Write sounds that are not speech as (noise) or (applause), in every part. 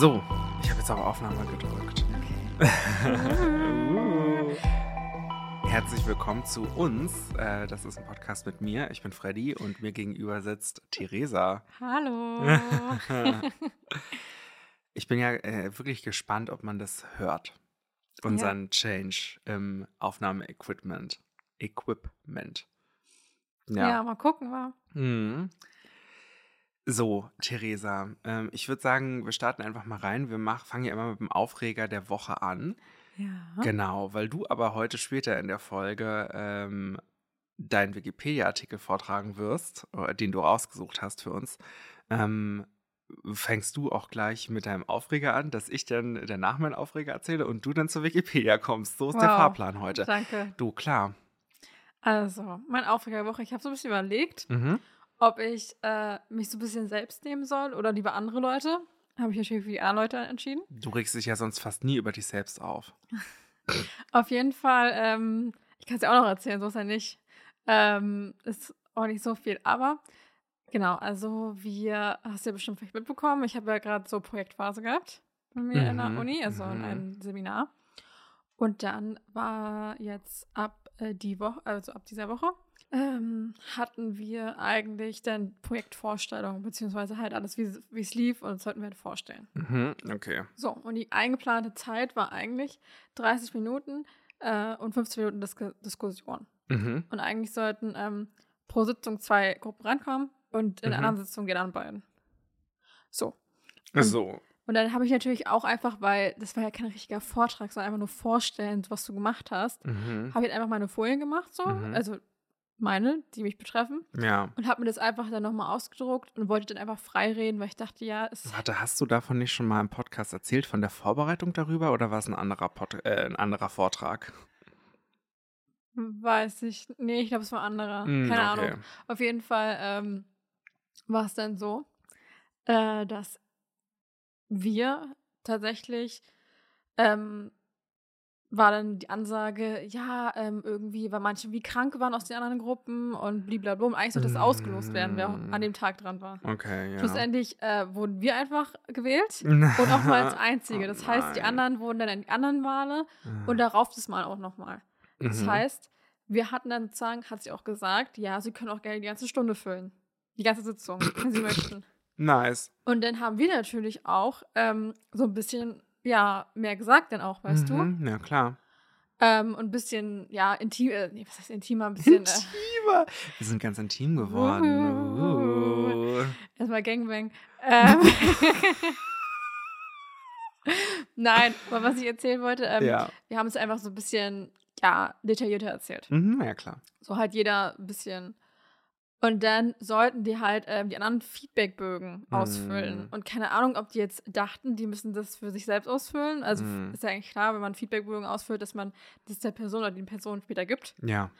So, ich habe jetzt auf Aufnahme gedrückt. Okay. (laughs) Herzlich willkommen zu uns. Äh, das ist ein Podcast mit mir. Ich bin Freddy und mir gegenüber sitzt Theresa. Hallo. (laughs) Ich bin ja äh, wirklich gespannt, ob man das hört. Unseren Change im Aufnahmeequipment. Equipment. ja. mal gucken, wa? Mhm. So, Theresa, ähm, ich würde sagen, wir starten einfach mal rein. Wir mach, fangen ja immer mit dem Aufreger der Woche an. Ja. Genau, weil du aber heute später in der Folge ähm, deinen Wikipedia-Artikel vortragen wirst, äh, den du rausgesucht hast für uns. Ähm, fängst du auch gleich mit deinem Aufreger an, dass ich dann danach meinen Aufreger erzähle und du dann zur Wikipedia kommst. So ist der Wow. Fahrplan heute. Danke. Du, klar. Also, mein Aufreger der Woche. Ich habe so ein bisschen überlegt, Mhm. Ob ich äh, mich so ein bisschen selbst nehmen soll oder lieber andere Leute. Habe ich natürlich für die anderen Leute entschieden. Du regst dich ja sonst fast nie über dich selbst auf. (laughs) Auf jeden Fall, ähm, ich kann es ja auch noch erzählen, so ist ja nicht. Ähm, ist auch nicht so viel, aber genau, also wir, hast du ja bestimmt vielleicht mitbekommen, ich habe ja gerade so Projektphase gehabt bei mir in der Mhm, Uni, also in mhm. einem Seminar. Und dann war jetzt ab äh, die Woche, also ab dieser Woche, ähm, hatten wir eigentlich dann Projektvorstellungen, beziehungsweise halt alles, wie es- lief und das sollten wir halt vorstellen. Mhm. Okay. So, und die eingeplante Zeit war eigentlich 30 Minuten äh, und 15 Minuten Dis Diskussion. Mhm. Und eigentlich sollten ähm, pro Sitzung zwei Gruppen rankommen und in Mhm. der anderen Sitzung die anderen beiden. So. So. Und dann habe ich natürlich auch einfach, weil das war ja kein richtiger Vortrag, sondern einfach nur vorstellen, was du gemacht hast, Mhm. habe ich einfach meine Folien gemacht, so, Mhm. also meine, die mich betreffen, Ja. und habe mir das einfach dann nochmal ausgedruckt und wollte dann einfach frei reden, weil ich dachte, ja, es Warte, hast du davon nicht schon mal im Podcast erzählt, von der Vorbereitung darüber oder war es ein anderer, Pod äh, ein anderer Vortrag? weiß ich, nee, ich glaube, es war ein anderer, Mm, keine okay. Ahnung. Auf jeden Fall ähm, war es dann so, äh, dass wir tatsächlich ähm, war dann die Ansage, ja, ähm, irgendwie, weil manche wie krank waren aus den anderen Gruppen und blablabla. Und eigentlich sollte das ausgelost werden, wer an dem Tag dran war. Okay, ja. Schlussendlich äh, wurden wir einfach gewählt (laughs) und auch mal als Einzige. Oh Das heißt, die anderen wurden dann in die anderen Wale und darauf das Mal auch nochmal. Das Mhm. heißt, wir hatten dann sozusagen, hat sie auch gesagt, ja, sie können auch gerne die ganze Stunde füllen. Die ganze Sitzung, wenn sie möchten. (laughs) Nice. Und dann haben wir natürlich auch ähm, so ein bisschen, ja, mehr gesagt dann auch, weißt Mhm, Ja, klar. du? Ähm, und ein bisschen, ja, intim, äh, nee, was heißt intimer, ein bisschen, äh, Intimer. Wir sind ganz intim geworden. Uh. erstmal Gangbang. Ähm, (laughs) Nein, aber was ich erzählen wollte, ähm, Ja. wir haben es einfach so ein bisschen, ja, detaillierter erzählt. Mhm, ja, klar. So halt jeder ein bisschen. Und dann sollten die halt ähm, die anderen Feedbackbögen ausfüllen. Mm. Und keine Ahnung, ob die jetzt dachten, die müssen das für sich selbst ausfüllen. Also Mm. ist ja eigentlich klar, wenn man Feedbackbögen ausfüllt, dass man das der Person oder den Person später gibt. Ja.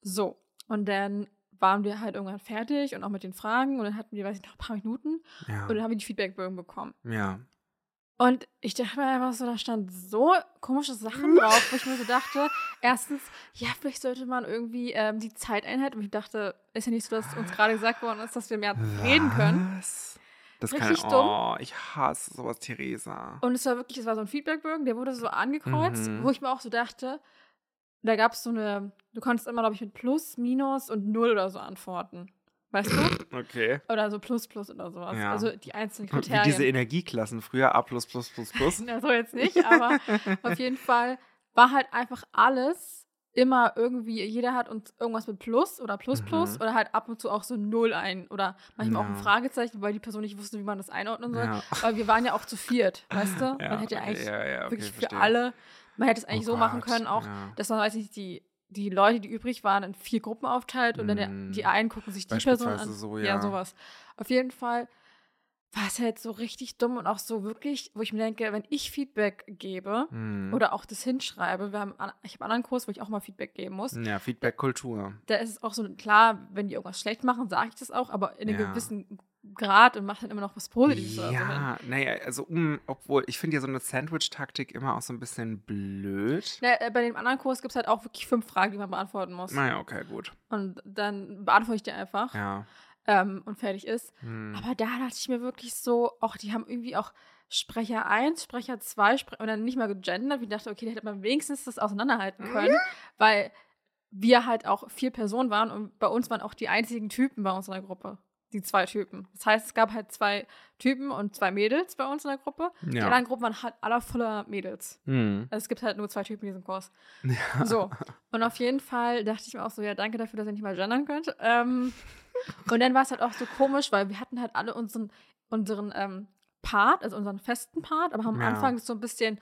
So. Und dann waren wir halt irgendwann fertig und auch mit den Fragen. Und dann hatten wir, weiß ich noch, ein paar Minuten. Ja. Und dann haben wir die Feedbackbögen bekommen. ja. Und ich dachte mir einfach so, da stand so komische Sachen (laughs) drauf, wo ich mir so dachte, erstens, ja, vielleicht sollte man irgendwie ähm, die Zeiteinheit, und ich dachte, ist ja nicht so, dass uns gerade gesagt worden ist, dass wir mehr reden können. Was? Das kann Richtig oh, dumm. ich hasse sowas, Theresa. Und es war wirklich, es war so ein Feedbackbögen, der wurde so angekreuzt, Mhm. wo ich mir auch so dachte, da gab es so eine, du konntest immer, glaube ich, mit Plus, Minus und Null oder so antworten. Weißt du? (laughs) Okay. Oder so Plus, Plus oder sowas. Ja. Also die einzelnen Wie Kriterien. diese Energieklassen früher A plus plus plus plus. (laughs) Na, so jetzt nicht, aber auf jeden Fall war halt einfach alles immer irgendwie, jeder hat uns irgendwas mit Plus oder Plus Plus Mhm. oder halt ab und zu auch so Null ein oder manchmal auch ein Ja. Fragezeichen, weil die Person nicht wusste, wie man das einordnen soll. Ja. Weil wir waren ja auch zu viert, weißt du? Ja, man hätte ja okay, eigentlich ja, ja, okay, wirklich für verstehe. alle, man hätte es eigentlich Oh so machen Gott, können, auch, ja. dass man, weiß nicht, die, die Leute, die übrig waren, in vier Gruppen aufteilt und dann der, Mm. die einen gucken sich die Person an. So, ja. ja. sowas. Auf jeden Fall war es halt so richtig dumm und auch so wirklich, wo ich mir denke, wenn ich Feedback gebe Hm. oder auch das hinschreibe, wir haben, ich habe einen anderen Kurs, wo ich auch mal Feedback geben muss, Ja, Feedback-Kultur. da ist es auch so, klar, wenn die irgendwas schlecht machen, sage ich das auch, aber in einem Ja. gewissen Grad und mache dann immer noch was Positives hin. Ja, naja, also, um, obwohl, ich finde ja so eine Sandwich-Taktik immer auch so ein bisschen blöd. Na, äh, bei dem anderen Kurs gibt es halt auch wirklich fünf Fragen, die man beantworten muss. Naja, okay, gut. Und dann beantworte ich die einfach Ja. ähm, und fertig ist. Hm. Aber da dachte ich mir wirklich so, auch die haben irgendwie auch Sprecher 1, Sprecher 2 Spre und dann nicht mal gegendert. Ich dachte, okay, da hätte man wenigstens das auseinanderhalten können, weil wir halt auch vier Personen waren und bei uns waren auch die einzigen Typen bei unserer Gruppe. Die zwei Typen. Das heißt, es gab halt zwei Typen und zwei Mädels bei uns in der Gruppe. Die Ja. anderen Gruppen waren halt aller voller Mädels. Mhm. Also es gibt halt nur zwei Typen in diesem Kurs. Ja. So. Und auf jeden Fall dachte ich mir auch so, ja, danke dafür, dass ihr nicht mal gendern könnt. Ähm, und dann war es halt auch so komisch, weil wir hatten halt alle unseren, unseren ähm, Part, also unseren festen Part, aber am Ja. Anfang so ein bisschen,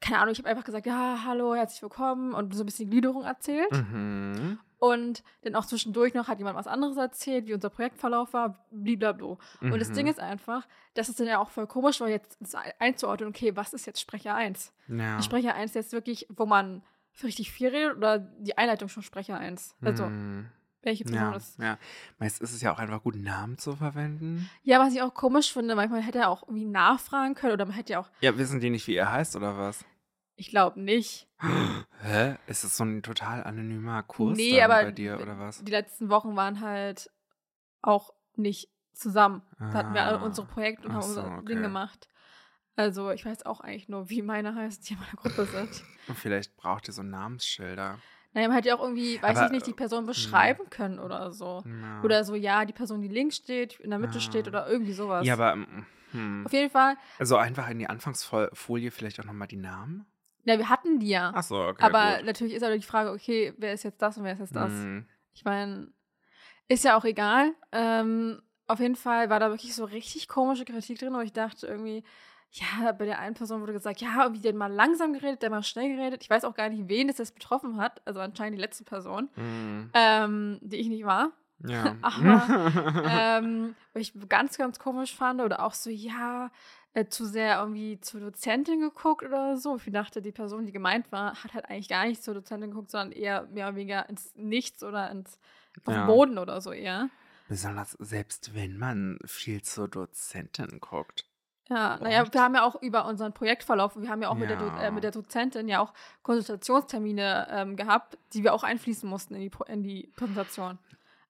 keine Ahnung, ich habe einfach gesagt, ja, hallo, herzlich willkommen und so ein bisschen Gliederung erzählt. Mhm. Und dann auch zwischendurch noch hat jemand was anderes erzählt, wie unser Projektverlauf war, blablabla. Und das Mhm. Ding ist einfach, das ist dann ja auch voll komisch, weil jetzt einzuordnen, okay, was ist jetzt Sprecher 1? Ja. Sprecher 1 jetzt wirklich, wo man für richtig viel redet oder die Einleitung schon Sprecher 1? Also, Mhm. welche Person Ja, ist? ja. Meist ist es ja auch einfach gut, Namen zu verwenden. Ja, was ich auch komisch finde, manchmal hätte er auch irgendwie nachfragen können oder man hätte ja auch, Ja, wissen die nicht, wie er heißt oder was? Ich glaube nicht. Hä? Ist es so ein total anonymer Kurs nee, aber bei dir oder was? die letzten Wochen waren halt auch nicht zusammen. Da hatten wir alle Ah. unsere Projekte und haben so, unser okay. Ding gemacht. Also, ich weiß auch eigentlich nur, wie meine heißt, die in meiner Gruppe sind. (laughs) Und vielleicht braucht ihr so Namensschilder. Naja, man hätte ja auch irgendwie, weiß Aber, ich nicht, die Person hm. beschreiben können oder so. Ja. Oder so, ja, die Person, die links steht, in der Mitte Ah. steht oder irgendwie sowas. Ja, aber hm. Auf jeden Fall, also einfach in die Anfangsfolie vielleicht auch nochmal die Namen? Ja, wir hatten die ja. Ach so, okay. aber gut. natürlich ist halt die Frage, okay, wer ist jetzt das und wer ist jetzt das? Hm. Ich meine, ist ja auch egal. Ähm, auf jeden Fall war da wirklich so richtig komische Kritik drin, wo ich dachte irgendwie, ja, bei der einen Person wurde gesagt, ja, irgendwie der hat mal langsam geredet, der mal schnell geredet. Ich weiß auch gar nicht, wen es jetzt betroffen hat. Also anscheinend die letzte Person, Hm. ähm, die ich nicht war. Ja. (laughs) Aber, (laughs) ähm, was ich ganz, ganz komisch fand oder auch so, ja, äh, zu sehr irgendwie zur Dozentin geguckt oder so. Ich dachte, die Person, die gemeint war, hat halt eigentlich gar nicht zur Dozentin geguckt, sondern eher mehr oder weniger ins Nichts oder ins auf Ja. den Boden oder so eher. Besonders selbst wenn man viel zur Dozentin guckt. Ja, naja, wir haben ja auch über unseren Projektverlauf, wir haben ja auch Mit, der Do Ja. äh, mit der Dozentin ja auch Konsultationstermine ähm, gehabt, die wir auch einfließen mussten in die, Pro- in die Präsentation.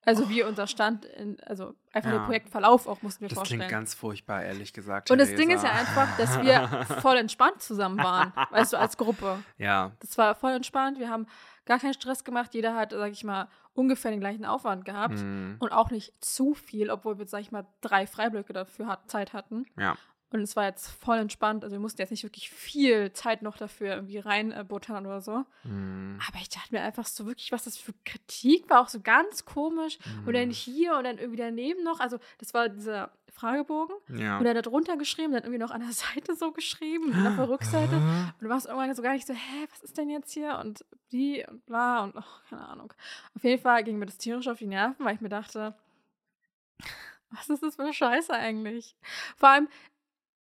Also wie unser Stand, in, also einfach Ja. der Projektverlauf auch mussten wir Das vorstellen. klingt ganz furchtbar, ehrlich gesagt. Und das Ding ist ja einfach, dass wir (laughs) voll entspannt zusammen waren, weißt du, als Gruppe. Ja, Das war voll entspannt, wir haben gar keinen Stress gemacht, jeder hat, sag ich mal, ungefähr den gleichen Aufwand gehabt hm, und auch nicht zu viel, obwohl wir, sag ich mal, drei Freiblöcke dafür hat, Zeit hatten. ja. Und es war jetzt voll entspannt, also wir mussten jetzt nicht wirklich viel Zeit noch dafür irgendwie reinbuttern oder so. Hm, Aber ich dachte mir einfach so wirklich, was das für Kritik war, auch so ganz komisch. Und dann hm, hier und dann irgendwie daneben noch, also das war dieser Fragebogen. ja. Und er hat drunter geschrieben, dann irgendwie noch an der (laughs) Seite so geschrieben, und auf der (gasps) Rückseite. Und du warst irgendwann so gar nicht so, hä, was ist denn jetzt hier? Und die und bla und ach, keine Ahnung. Auf jeden Fall ging mir das tierisch auf die Nerven, weil ich mir dachte, (laughs) was ist das für eine Scheiße eigentlich? Vor allem,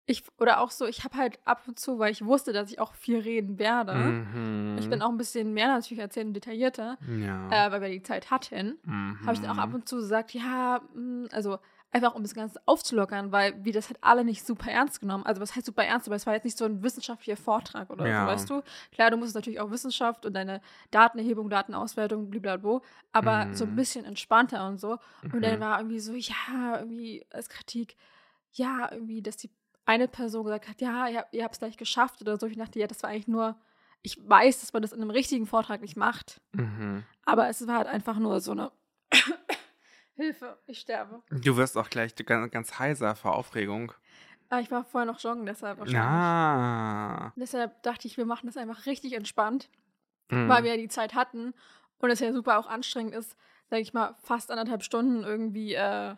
ich, oder auch so, ich habe halt ab und zu, weil ich wusste, dass ich auch viel reden werde. Mhm. Ich bin auch ein bisschen mehr natürlich erzählen und detaillierter, Ja. äh, weil wir die Zeit hatten. mhm. Habe ich dann auch ab und zu gesagt, ja, mh, also einfach um das Ganze aufzulockern, weil wir das halt alle nicht super ernst genommen. Also was heißt super ernst, aber es war jetzt nicht so ein wissenschaftlicher Vortrag oder Ja. so, weißt du? Klar, du musst natürlich auch Wissenschaft und deine Datenerhebung, Datenauswertung, blablabla, aber so ein Mhm. bisschen entspannter und so. Und dann Mhm. war irgendwie so, ja, irgendwie als Kritik, ja, irgendwie, dass die eine Person gesagt hat, ja, ihr, ihr habt es gleich geschafft oder so. Ich dachte, ja, das war eigentlich nur, ich weiß, dass man das in einem richtigen Vortrag nicht macht, Mhm. aber es war halt einfach nur so eine (coughs) Hilfe, ich sterbe. Du wirst auch gleich ganz, ganz heiser vor Aufregung. Ah, ich war vorher noch joggen, deshalb wahrscheinlich. Ja. Deshalb dachte ich, wir machen das einfach richtig entspannt, Mhm. weil wir ja die Zeit hatten und es ja super auch anstrengend ist, sag ich mal, fast anderthalb Stunden irgendwie, äh,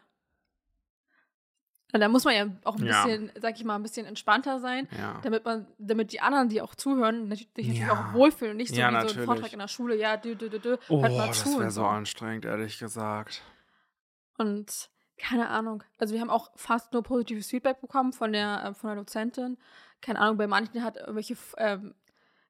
da muss man ja auch ein Ja. bisschen, sag ich mal, ein bisschen entspannter sein, Ja. damit man, damit die anderen, die auch zuhören, natürlich, sich natürlich Ja. auch wohlfühlen und nicht so Ja, wie so ein natürlich. Vortrag in der Schule, ja, dü, dü, dü, dü, Oh, hört mal das zu wäre und so anstrengend, ehrlich gesagt. Und keine Ahnung. Also wir haben auch fast nur positives Feedback bekommen von der, äh, von der Dozentin. Keine Ahnung, bei manchen hat irgendwelche ähm,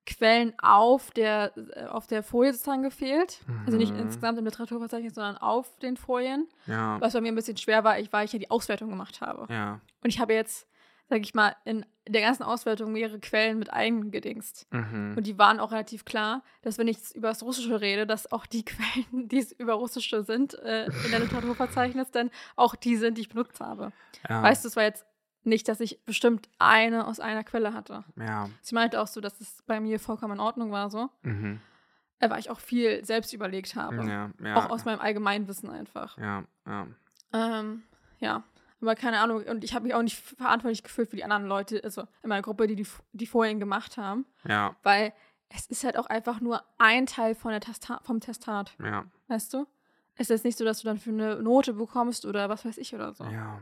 Quellen auf der, äh, auf der Folie sozusagen gefehlt. Also nicht Mhm. insgesamt im Literaturverzeichnis, sondern auf den Folien. Ja. Was bei mir ein bisschen schwer war, ich, weil ich ja die Auswertung gemacht habe. Ja. Und ich habe jetzt, sag ich mal, in der ganzen Auswertung mehrere Quellen mit eingedingst. Mhm. Und die waren auch relativ klar, dass wenn ich über das Russische rede, dass auch die (laughs) Quellen, die es über Russische sind, äh, in der Literaturverzeichnis, dann auch die sind, die ich benutzt habe. ja. Weißt du, es war jetzt nicht, dass ich bestimmt eine aus einer Quelle hatte. Ja. Sie meinte auch so, dass es bei mir vollkommen in Ordnung war so. Mhm. Äh, Weil ich auch viel selbst überlegt habe. Ja, ja. Auch aus meinem Allgemeinwissen einfach. Ja, ja. Ähm, ja. Aber keine Ahnung. Und ich habe mich auch nicht verantwortlich gefühlt für die anderen Leute, also in meiner Gruppe, die die, die vorhin gemacht haben. Ja, Weil es ist halt auch einfach nur ein Teil von der Testa vom Testat. ja, Weißt du? Es ist jetzt nicht so, dass du dann für eine Note bekommst oder was weiß ich oder so. ja.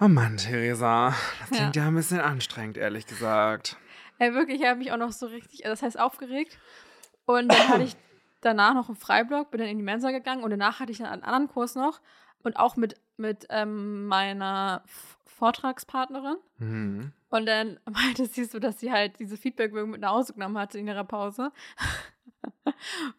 Oh Mann, Theresa. Das Ja. klingt ja ein bisschen anstrengend, ehrlich gesagt. Ey, wirklich, ich habe mich auch noch so richtig, das heißt aufgeregt. Und dann hatte ich (clears throat) danach noch einen Freiblock, bin dann in die Mensa gegangen und danach hatte ich dann einen anderen Kurs noch und auch mit, mit ähm, meiner Vortragspartnerin. Mhm. Und dann meinte sie so, dass sie halt diese Feedbackbögen mit nach Hause genommen hatte in ihrer Pause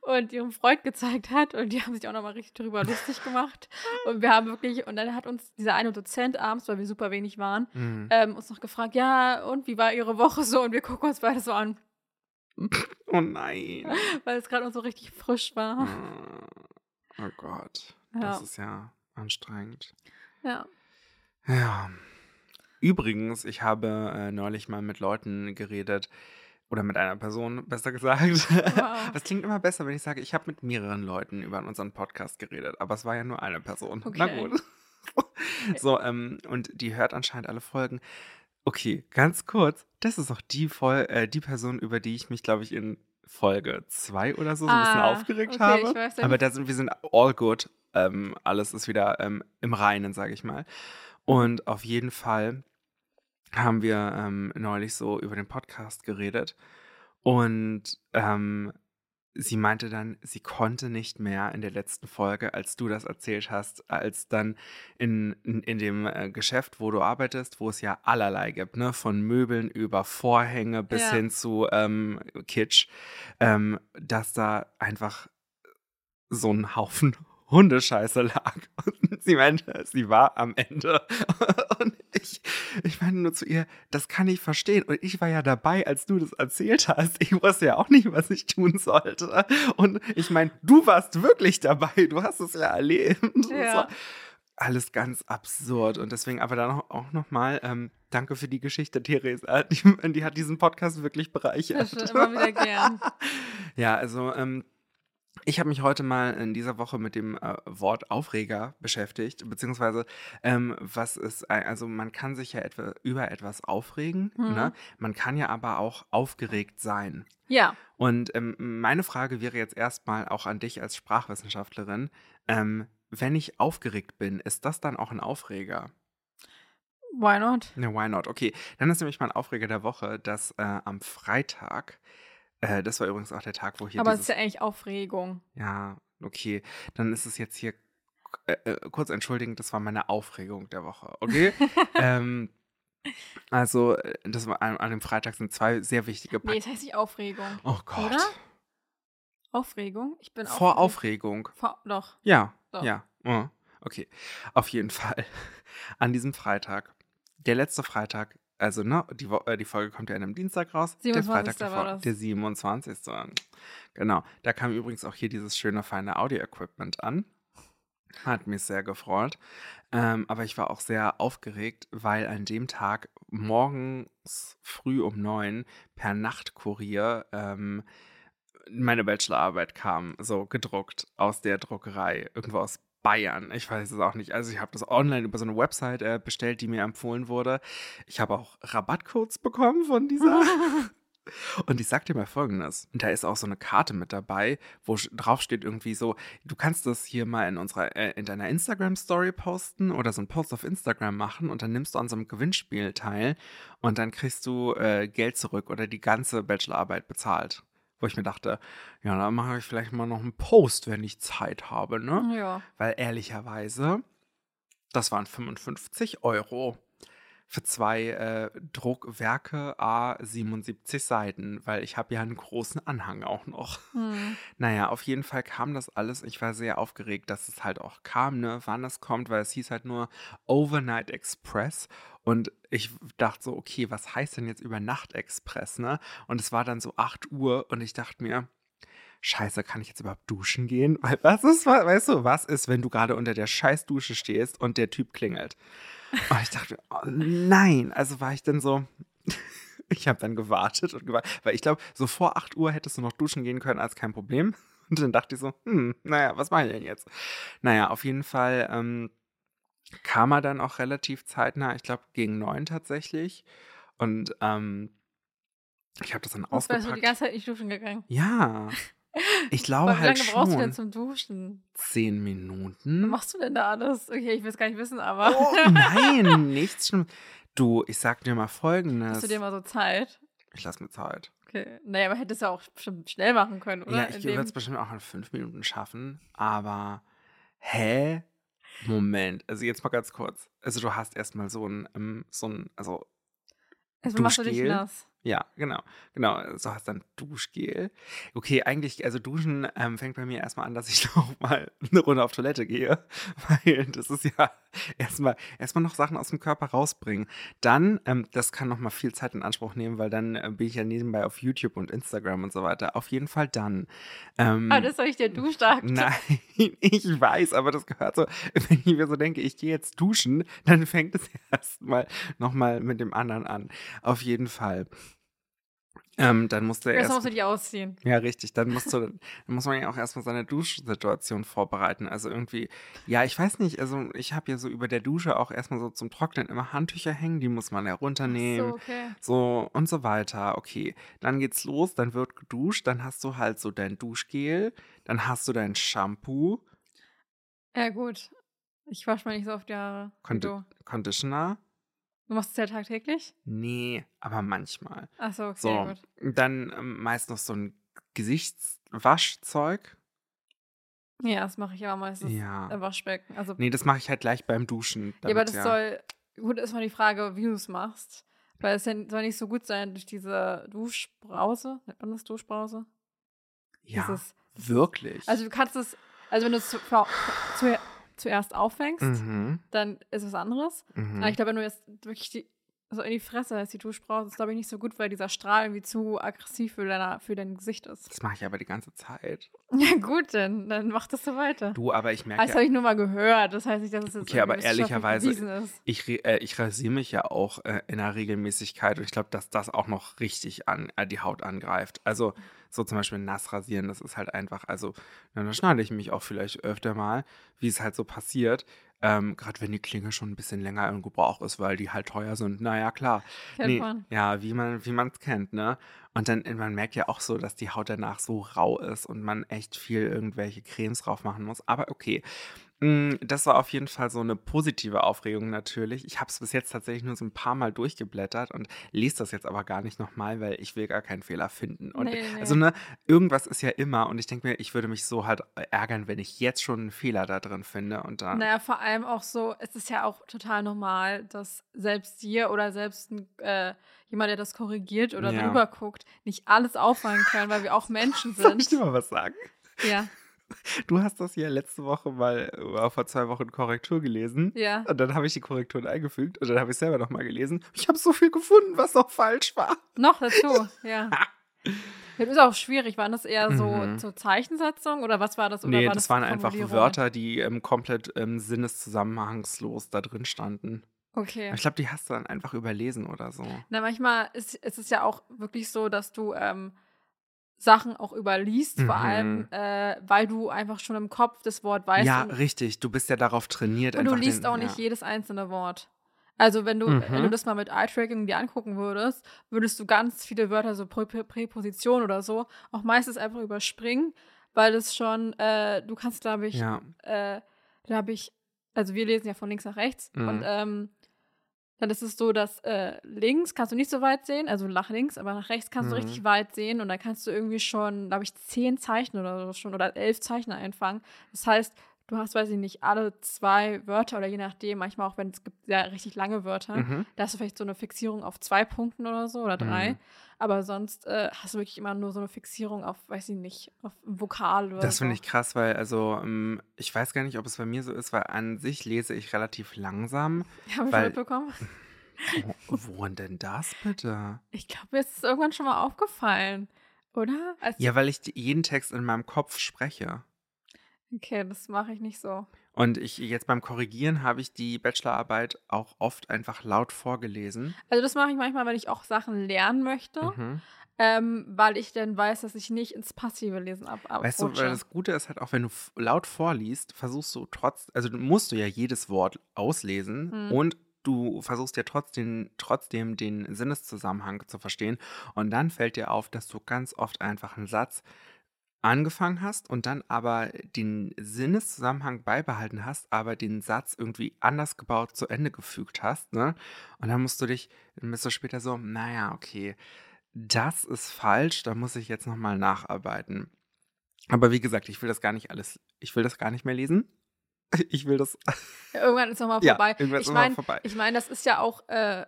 und ihrem Freund gezeigt hat und die haben sich auch nochmal richtig darüber lustig gemacht. Und wir haben wirklich, und dann hat uns dieser eine Dozent abends, weil wir super wenig waren, Mhm. ähm, uns noch gefragt, ja, und wie war ihre Woche so? Und wir gucken uns beide so an, Oh nein. weil es gerade noch so richtig frisch war. Oh Gott. Ja. Das ist ja anstrengend. Ja. Ja. Übrigens, ich habe äh, neulich mal mit Leuten geredet, oder mit einer Person, besser gesagt. Wow. (laughs) Das klingt immer besser, wenn ich sage, ich habe mit mehreren Leuten über unseren Podcast geredet, aber es war ja nur eine Person. Na Okay. gut. (laughs) so, ähm, und die hört anscheinend alle Folgen. Okay, ganz kurz, das ist auch die, Vol äh, die Person, über die ich mich, glaube ich, in Folge 2 oder so, so ein bisschen Ah, aufgeregt okay, habe. ich weiß aber da sind wir sind all good. Ähm, alles ist wieder ähm, im Reinen, sage ich mal. Und auf jeden Fall haben wir ähm, neulich so über den Podcast geredet. Und ähm, sie meinte dann, sie konnte nicht mehr in der letzten Folge, als du das erzählt hast, als dann in, in, in dem äh, Geschäft, wo du arbeitest, wo es ja allerlei gibt, ne? von Möbeln über Vorhänge bis Ja. hin zu ähm, Kitsch, ähm, dass da einfach so ein Haufen Hundescheiße lag. (laughs) Und sie meinte, sie war am Ende. (laughs) Und ich, ich meinte nur zu ihr, das kann ich verstehen. Und ich war ja dabei, als du das erzählt hast. Ich wusste ja auch nicht, was ich tun sollte. Und ich meine, du warst wirklich dabei. Du hast es ja erlebt. (laughs) Ja. alles ganz absurd. Und deswegen aber dann auch, nochmal, ähm, danke für die Geschichte, Theresa. Die, die hat diesen Podcast wirklich bereichert. Das immer wieder gern. Ja, also ähm, ich habe mich heute mal in dieser Woche mit dem äh, Wort Aufreger beschäftigt, beziehungsweise ähm, was ist, also man kann sich ja etwa über etwas aufregen, Mhm. ne? man kann ja aber auch aufgeregt sein. Ja. Und ähm, meine Frage wäre jetzt erstmal auch an dich als Sprachwissenschaftlerin, ähm, wenn ich aufgeregt bin, ist das dann auch ein Aufreger? Why not? Ne, why not? Okay, dann ist nämlich mein Aufreger der Woche, dass äh, am Freitag, äh, das war übrigens auch der Tag, wo hier Aber es ist ja eigentlich Aufregung. Ja, okay. Dann ist es jetzt hier äh, äh, kurz entschuldigen, das war meine Aufregung der Woche, okay? (laughs) ähm, also, äh, das war an, an dem Freitag sind zwei sehr wichtige Nee, Pak es heißt nicht Aufregung. Oh Gott. Oder? Aufregung? Ich bin Vor. Aufregung. Vor, doch. Ja, Doch. ja. Oh, okay. Auf jeden (laughs) Fall. An diesem Freitag, der letzte Freitag, also ne, die, äh, die Folge kommt ja an einem Dienstag raus. Der 27. Freitag war davor, der 27. Genau. Da kam übrigens auch hier dieses schöne, feine Audio-Equipment an. Hat mich sehr gefreut. Ähm, aber ich war auch sehr aufgeregt, weil an dem Tag morgens früh um neun per Nachtkurier ähm, meine Bachelorarbeit kam, so gedruckt aus der Druckerei, irgendwo aus Bayern. Ich weiß es auch nicht. Also ich habe das online über so eine Website äh, bestellt, die mir empfohlen wurde. Ich habe auch Rabattcodes bekommen von dieser. (laughs) (laughs) Und ich sag dir mal folgendes. Da ist auch so eine Karte mit dabei, wo drauf steht irgendwie so, du kannst das hier mal in unserer, äh, in deiner Instagram-Story posten oder so einen Post auf Instagram machen und dann nimmst du an so einem Gewinnspiel teil und dann kriegst du äh, Geld zurück oder die ganze Bachelorarbeit bezahlt. Wo ich mir dachte, ja, dann mache ich vielleicht mal noch einen Post, wenn ich Zeit habe, ne? Ja. Weil ehrlicherweise, das waren 55 Euro für zwei äh, Druckwerke A 77 Seiten, weil ich habe ja einen großen Anhang auch noch. Hm. (laughs) Naja, auf jeden Fall kam das alles. Ich war sehr aufgeregt, dass es halt auch kam, ne, wann es kommt, weil es hieß halt nur Overnight Express. Und ich dachte so, okay, was heißt denn jetzt über Nacht Express, ne? Und es war dann so 8 Uhr und ich dachte mir, scheiße, kann ich jetzt überhaupt duschen gehen? (laughs) Weil was ist, weißt du, was ist, wenn du gerade unter der Scheißdusche stehst und der Typ klingelt? Und ich dachte, oh nein. Also war ich dann so, (laughs) ich habe dann gewartet und gewartet, weil ich glaube, so vor 8 Uhr hättest du noch duschen gehen können, als kein Problem. (laughs) Und dann dachte ich so, hm, naja, was mache ich denn jetzt? Naja, auf jeden Fall ähm, kam er dann auch relativ zeitnah, ich glaube gegen neun tatsächlich. Und ähm, ich habe das dann Was wärst du die ausgepackt. ganze Zeit nicht duschen gegangen? Ja, ich Wie glaube lange halt brauchst du denn schon. zum Duschen? Zehn Was Minuten. machst du denn da alles? Okay, ich will es gar nicht wissen, aber Oh nein, (laughs) nichts schlimm. Du, ich sag dir mal hast folgendes. du dir mal so Zeit? Ich lass mir Zeit. Okay. Naja, aber hättest du auch bestimmt schnell machen können, oder? Ja, ich würde es bestimmt auch in fünf Minuten schaffen, aber hä? Moment, also jetzt mal ganz kurz. Also du hast erstmal so ein, ähm, so ein, also Erstmal machst du dich nass. Ja, genau, genau, so hast dann Duschgel. Okay, eigentlich, also Duschen ähm, fängt bei mir erstmal an, dass ich (laughs) noch mal eine Runde auf Toilette gehe, (laughs) weil das ist ja erstmal erstmal noch Sachen aus dem Körper rausbringen. Dann, ähm, das kann noch mal viel Zeit in Anspruch nehmen, weil dann äh, bin ich ja nebenbei auf YouTube und Instagram und so weiter. Auf jeden Fall dann. Ähm, Ah, das soll ich dir Duschtag. (laughs) Nein, ich weiß, aber das gehört so, wenn ich mir so denke, ich gehe jetzt duschen, dann fängt es erstmal nochmal mit dem anderen an. Auf jeden Fall. Ähm, dann musste er Erst musst du die ausziehen. Ja, richtig. Dann, musst du, dann muss man ja auch erstmal seine Duschsituation vorbereiten. Also irgendwie, ja, ich weiß nicht, also ich habe ja so über der Dusche auch erstmal so zum Trocknen immer Handtücher hängen, die muss man herunternehmen. so, okay. So und so weiter. Okay, dann geht's los, dann wird geduscht, dann hast du halt so dein Duschgel, dann hast du dein Shampoo, Ja, gut. Ich wasche mal nicht so oft die Haare. Condi Du. Conditioner. Du machst es ja tagtäglich? Nee, aber manchmal. Ach so, okay, So, gut. dann ähm, meist noch so ein Gesichtswaschzeug. Ja, das mache ich aber meistens Ja. im Waschbecken. Also, Nee, das mache ich halt gleich beim Duschen. ja, aber damit das ja- soll. Gut, ist mal die Frage, wie du es machst. Weil es ja, soll nicht so gut sein durch diese Duschbrause. Nennt man das Duschbrause? Ja, Dieses, wirklich. also, du kannst es. Also, wenn du es zu, zu, zuerst auffängst, mhm, dann ist es was anderes. mhm. Aber ich glaube, wenn du jetzt wirklich die, so in die Fresse als die Duschbrause, ist glaube ich nicht so gut, weil dieser Strahl irgendwie zu aggressiv für, deiner, für dein Gesicht ist. das mache ich aber die ganze Zeit. (laughs) Ja, gut, dann, dann mach das so weiter. Du, aber ich Ah, merke das ja, habe ich nur mal gehört. Das heißt nicht, dass es jetzt Okay, aber ehrlicherweise- ich, äh, ich rasiere mich ja auch äh, in einer Regelmäßigkeit und ich glaube, dass das auch noch richtig an äh, die Haut angreift. Also so zum Beispiel nass rasieren, das ist halt einfach, also na, da schneide ich mich auch vielleicht öfter mal, wie es halt so passiert. Ähm, Gerade wenn die Klinge schon ein bisschen länger im Gebrauch ist, weil die halt teuer sind. Naja, klar. Kennt man. Ja, wie man wie es kennt, ne? Und dann, man merkt ja auch so, dass die Haut danach so rau ist und man echt viel irgendwelche Cremes drauf machen muss. Aber okay. Mm, Das war auf jeden Fall so eine positive Aufregung natürlich. Ich habe es bis jetzt tatsächlich nur so ein paar Mal durchgeblättert und lese das jetzt aber gar nicht nochmal, weil ich will gar keinen Fehler finden. Und Nee, nee. also ne, irgendwas ist ja immer und ich denke mir, ich würde mich so halt ärgern, wenn ich jetzt schon einen Fehler da drin finde und dann. Naja, vor allem auch so, es ist ja auch total normal, dass selbst dir oder selbst äh, jemand, der das korrigiert oder Ja. drüber guckt, nicht alles auffallen können, weil wir auch (laughs) Menschen Soll ich sind. dir mal was sagen? Ja, Du hast das ja letzte Woche mal, äh, vor zwei Wochen Korrektur gelesen. ja. Und dann habe ich die Korrekturen eingefügt und dann habe ich selber nochmal gelesen. Ich habe so viel gefunden, was noch falsch war. Noch dazu, (laughs) ja. Das ist auch schwierig. Waren das eher so Mhm. zur Zeichensetzung oder was war das? Oder nee, war das, waren einfach? Wörter, die ähm, komplett ähm, sinneszusammenhangslos da drin standen. Okay. Ich glaube, die hast du dann einfach überlesen oder so. Na, manchmal ist, ist es ja auch wirklich so, dass du ähm, Sachen auch überliest, vor Mhm. allem, äh, weil du einfach schon im Kopf das Wort weißt. ja, richtig. Du bist ja darauf trainiert. und du liest den, auch nicht ja. jedes einzelne Wort. Also wenn du, Mhm. wenn du das mal mit Eye-Tracking dir angucken würdest, würdest du ganz viele Wörter, so Prä Prä Präposition oder so, auch meistens einfach überspringen, weil das schon, äh, du kannst, glaube ich, Ja, äh, da habe ich, also wir lesen ja von links nach rechts Mhm. und ähm, dann ist es so, dass äh, links kannst du nicht so weit sehen, also nach links, aber nach rechts kannst du Mhm. richtig weit sehen und dann kannst du irgendwie schon, glaube ich, zehn Zeichen oder so schon oder elf Zeichen einfangen. Das heißt, du hast, weiß ich nicht, alle zwei Wörter oder je nachdem, manchmal auch wenn es gibt ja richtig lange Wörter, mhm. da hast du vielleicht so eine Fixierung auf zwei Punkten oder so oder drei. Mhm. Aber sonst äh, hast du wirklich immer nur so eine Fixierung auf, weiß ich nicht, auf Vokal oder Das so. finde ich krass, weil also ähm, ich weiß gar nicht, ob es bei mir so ist, weil an sich lese ich relativ langsam. (laughs) Haben wir mitbekommen? (laughs) Wo, woran denn das bitte? Ich glaube, mir ist es irgendwann schon mal aufgefallen. Oder? Also, Ja, weil ich jeden Text in meinem Kopf spreche. Okay, das mache ich nicht so. Und ich jetzt beim Korrigieren habe ich die Bachelorarbeit auch oft einfach laut vorgelesen. Also das mache ich manchmal, wenn ich auch Sachen lernen möchte, Mhm. ähm, weil ich dann weiß, dass ich nicht ins passive Lesen ab Weißt du, weil das Gute ist halt auch, wenn du laut vorliest, versuchst du trotz, also du musst du ja jedes Wort auslesen Mhm. und du versuchst ja trotzdem, trotzdem den Sinneszusammenhang zu verstehen. Und dann fällt dir auf, dass du ganz oft einfach einen Satz angefangen hast und dann aber den Sinneszusammenhang beibehalten hast, aber den Satz irgendwie anders gebaut zu Ende gefügt hast, ne? Und dann musst du dich, dann bist du später so, naja, okay, das ist falsch, da muss ich jetzt nochmal nacharbeiten. Aber wie gesagt, ich will das gar nicht alles, ich will das gar nicht mehr lesen. (laughs) Ich will das, Ja, irgendwann ist nochmal ja, vorbei. irgendwann ich ist immer meine, vorbei. ich meine, das ist ja auch, äh,